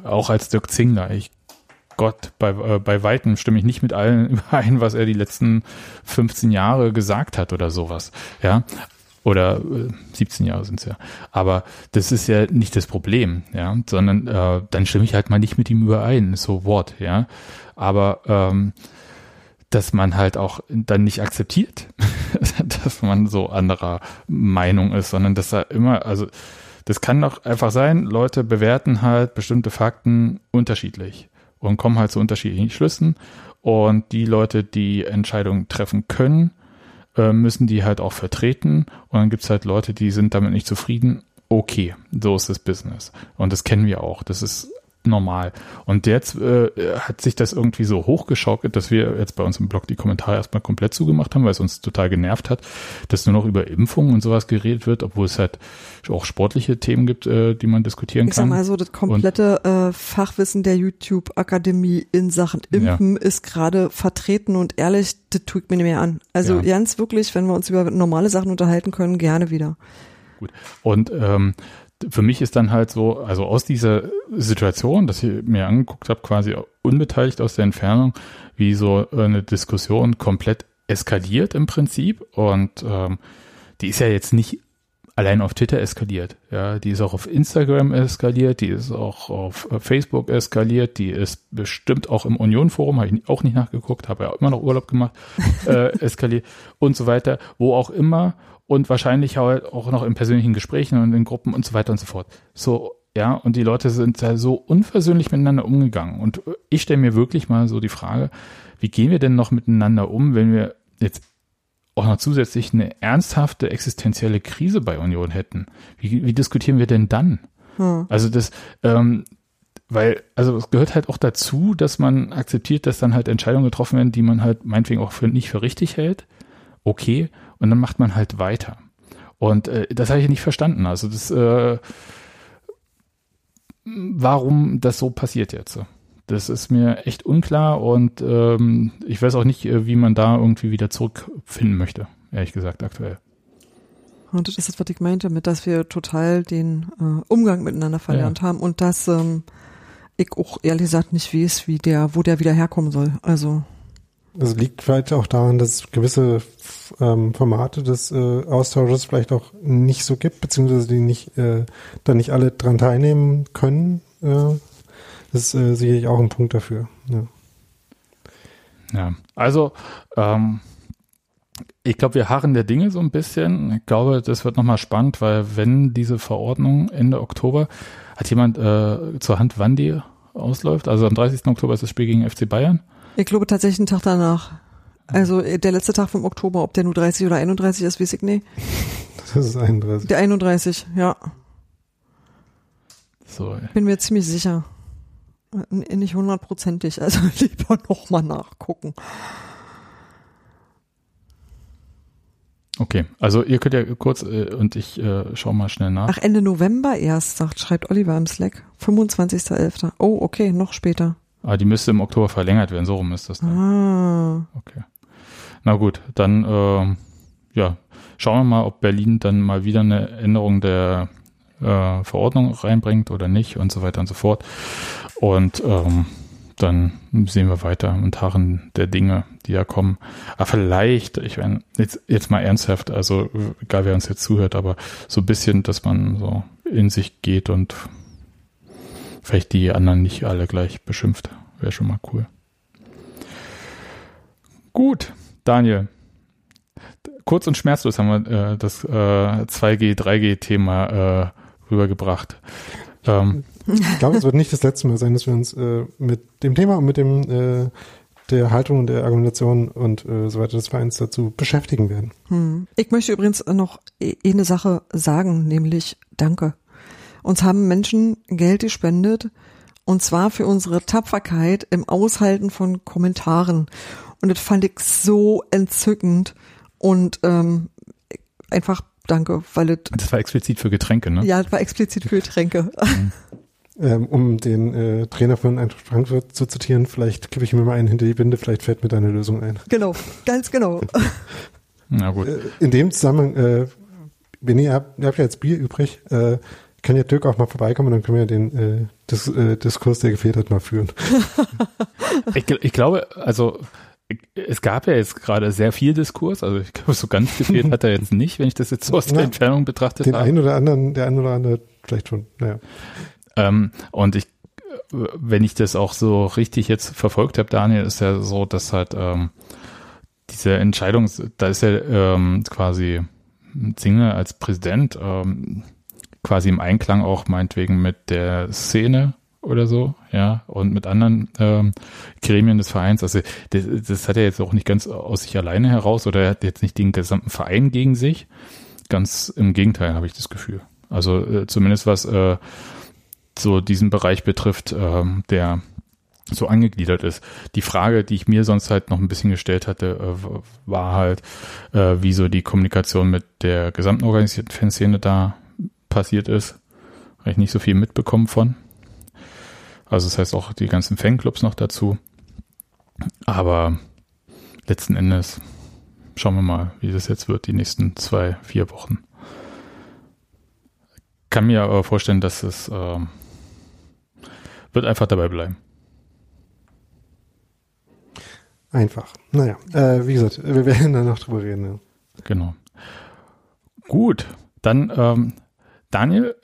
auch als Dirk Zingler. Ich Gott, bei, äh, bei Weitem stimme ich nicht mit allen *laughs* überein, was er die letzten 15 Jahre gesagt hat oder sowas. Ja. Oder äh, 17 Jahre sind es ja. Aber das ist ja nicht das Problem, ja, sondern äh, dann stimme ich halt mal nicht mit ihm überein, so Wort, ja. Aber ähm, dass man halt auch dann nicht akzeptiert, *laughs* dass man so anderer Meinung ist, sondern dass da immer, also das kann doch einfach sein, Leute bewerten halt bestimmte Fakten unterschiedlich und kommen halt zu unterschiedlichen Schlüssen. Und die Leute, die Entscheidungen treffen können, äh, müssen die halt auch vertreten. Und dann gibt's halt Leute, die sind damit nicht zufrieden. Okay, so ist das Business. Und das kennen wir auch. Das ist normal. Und jetzt äh, hat sich das irgendwie so hochgeschaukelt, dass wir jetzt bei uns im Blog die Kommentare erstmal komplett zugemacht haben, weil es uns total genervt hat, dass nur noch über Impfungen und sowas geredet wird, obwohl es halt auch sportliche Themen gibt, äh, die man diskutieren ich kann. Ich sag mal so, das komplette und, äh, Fachwissen der YouTube-Akademie in Sachen Impfen ja. ist gerade vertreten und ehrlich, das tut mir nicht mehr an. Also ja. ganz wirklich, wenn wir uns über normale Sachen unterhalten können, gerne wieder. Gut. Und ähm, für mich ist dann halt so, also aus dieser Situation, dass ich mir angeguckt habe, quasi unbeteiligt aus der Entfernung, wie so eine Diskussion komplett eskaliert im Prinzip. Und ähm, die ist ja jetzt nicht allein auf Twitter eskaliert. Ja, die ist auch auf Instagram eskaliert, die ist auch auf Facebook eskaliert, die ist bestimmt auch im Union-Forum, habe ich auch nicht nachgeguckt, habe ja immer noch Urlaub gemacht, *laughs* äh, eskaliert und so weiter, wo auch immer und wahrscheinlich halt auch noch in persönlichen Gesprächen und in Gruppen und so weiter und so fort. So, ja, und die Leute sind da so unversöhnlich miteinander umgegangen. Und ich stelle mir wirklich mal so die Frage, wie gehen wir denn noch miteinander um, wenn wir jetzt auch noch zusätzlich eine ernsthafte existenzielle Krise bei Union hätten? Wie, wie diskutieren wir denn dann? Hm. Also das, ähm, weil, also es gehört halt auch dazu, dass man akzeptiert, dass dann halt Entscheidungen getroffen werden, die man halt meinetwegen auch für, nicht für richtig hält. Okay, und dann macht man halt weiter. Und äh, das habe ich nicht verstanden. Also das, äh, warum das so passiert jetzt. Das ist mir echt unklar und ähm, ich weiß auch nicht, äh, wie man da irgendwie wieder zurückfinden möchte, ehrlich gesagt, aktuell. Und das ist das, was ich meinte, mit dass wir total den äh, Umgang miteinander verlernt ja. haben und dass ähm, ich auch ehrlich gesagt nicht weiß, wie der, wo der wieder herkommen soll. Also das liegt vielleicht auch daran, dass es gewisse ähm, Formate des äh, Austausches vielleicht auch nicht so gibt, beziehungsweise die nicht, äh, da nicht alle dran teilnehmen können. Äh, das ist äh, sicherlich auch ein Punkt dafür. Ja, ja also ähm, ich glaube, wir harren der Dinge so ein bisschen. Ich glaube, das wird nochmal spannend, weil wenn diese Verordnung Ende Oktober, hat jemand äh, zur Hand, wann die ausläuft? Also am 30. Oktober ist das Spiel gegen FC Bayern. Ich glaube tatsächlich einen Tag danach. Also äh, der letzte Tag vom Oktober, ob der nur 30 oder 31 ist, weiß ich nicht. *laughs* Das ist 31. Der 31, ja. So. Bin mir ziemlich sicher. Nicht hundertprozentig, also *laughs* lieber nochmal nachgucken. Okay, also ihr könnt ja kurz äh, und ich äh, schau mal schnell nach. Ach, Ende November erst, sagt, schreibt Oliver im Slack. 25.11. Oh, okay, noch später. Ah, die müsste im Oktober verlängert werden, so rum ist das dann. Ah. Okay. Na gut, dann äh, ja, schauen wir mal, ob Berlin dann mal wieder eine Änderung der äh, Verordnung reinbringt oder nicht und so weiter und so fort. Und ähm, dann sehen wir weiter und harren der Dinge, die ja kommen. Aber vielleicht, ich meine, jetzt, jetzt mal ernsthaft, also egal wer uns jetzt zuhört, aber so ein bisschen, dass man so in sich geht und vielleicht die anderen nicht alle gleich beschimpft. Wäre schon mal cool. Gut, Daniel. Kurz und schmerzlos haben wir äh, das äh, 2G, 3G-Thema äh, rübergebracht. Ähm, ich glaube, es wird nicht das letzte Mal sein, dass wir uns äh, mit dem Thema und mit dem äh, der Haltung und der Argumentation und äh, so weiter des Vereins dazu beschäftigen werden. Hm. Ich möchte übrigens noch e-, eine Sache sagen, nämlich Danke. Uns haben Menschen Geld gespendet und zwar für unsere Tapferkeit im Aushalten von Kommentaren. Und das fand ich so entzückend und ähm, einfach danke, weil es. Das war explizit für Getränke, ne? Ja, das war explizit für Getränke. Mhm. ähm, um den äh, Trainer von Eintracht Frankfurt zu zitieren, vielleicht kippe ich mir mal einen hinter die Binde, vielleicht fällt mir deine Lösung ein. Genau, ganz genau. *laughs* Na gut. Äh, in dem Zusammenhang, äh, wenn ihr habt, ihr habt ja jetzt Bier übrig, äh, kann ja Dirk auch mal vorbeikommen, dann können wir den äh, Dis äh, Diskurs, der gefehlt hat, mal führen. *laughs* ich, ich glaube, also es gab ja jetzt gerade sehr viel Diskurs, also ich glaube, so ganz gefehlt hat er jetzt nicht, wenn ich das jetzt so aus der ja, Entfernung betrachtet den habe. Den einen oder anderen, der eine oder andere vielleicht schon, naja. Ähm, und ich, wenn ich das auch so richtig jetzt verfolgt habe, Daniel, ist ja so, dass halt ähm, diese Entscheidung, da ist ja ähm, quasi Single als Präsident ähm, quasi im Einklang auch meinetwegen mit der Szene oder so, ja, und mit anderen ähm, Gremien des Vereins. Also das, das hat er jetzt auch nicht ganz aus sich alleine heraus oder er hat jetzt nicht den gesamten Verein gegen sich. Ganz im Gegenteil, habe ich das Gefühl. Also äh, zumindest was äh, so diesen Bereich betrifft, äh, der so angegliedert ist. Die Frage, die ich mir sonst halt noch ein bisschen gestellt hatte, äh, war halt, äh, wie so die Kommunikation mit der gesamten organisierten Fanszene da passiert ist. Habe ich nicht so viel mitbekommen von. Also das heißt auch die ganzen Fanclubs noch dazu. Aber letzten Endes schauen wir mal, wie das jetzt wird, die nächsten zwei, vier Wochen. Kann mir aber vorstellen, dass es äh, wird einfach dabei bleiben. Einfach. Naja, äh, wie gesagt, wir *laughs* werden da noch drüber reden. Ja. Genau. Gut, dann ähm, Daniel,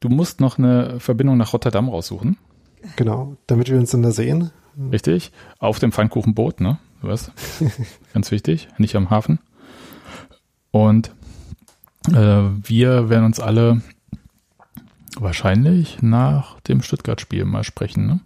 du musst noch eine Verbindung nach Rotterdam raussuchen. Genau, damit wir uns dann da sehen. Richtig, auf dem Pfannkuchenboot, ne? Was? *laughs* Ganz wichtig, nicht am Hafen. Und äh, wir werden uns alle wahrscheinlich nach dem Stuttgart-Spiel mal sprechen, ne?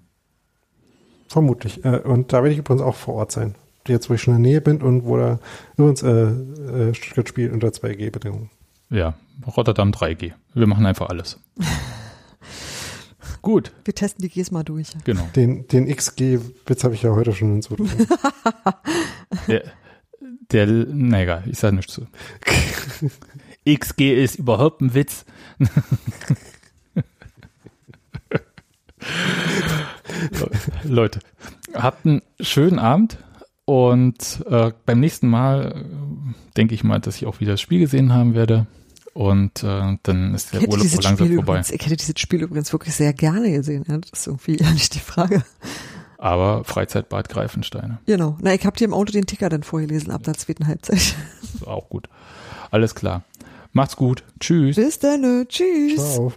Vermutlich. Äh, und da werde ich übrigens auch vor Ort sein. Jetzt, wo ich schon in der Nähe bin und wo da übrigens äh, äh, Stuttgart spielt unter 2G-Bedingungen. Ja, Rotterdam 3G. Wir machen einfach alles. *laughs* Gut. Wir testen die Gs mal durch. Genau. Den, den XG-Witz habe ich ja heute schon hinzugefügt. *laughs* der, der, na egal, ich sage nichts zu. *laughs* XG ist überhaupt ein Witz. Leute, habt einen schönen Abend und äh, beim nächsten Mal äh, denke ich mal, dass ich auch wieder das Spiel gesehen haben werde. Und äh, dann ist der Urlaub langsam Spiel vorbei. Übrigens, ich hätte dieses Spiel übrigens wirklich sehr gerne gesehen. Ja? Das ist irgendwie *laughs* ja nicht die Frage. Aber Freizeitbad Greifensteine. Genau. Na, ich habe dir im Auto den Ticker dann vorgelesen ab der zweiten Halbzeit. *laughs* Ist auch gut. Alles klar. Macht's gut. Tschüss. Bis dann. Tschüss. Ciao.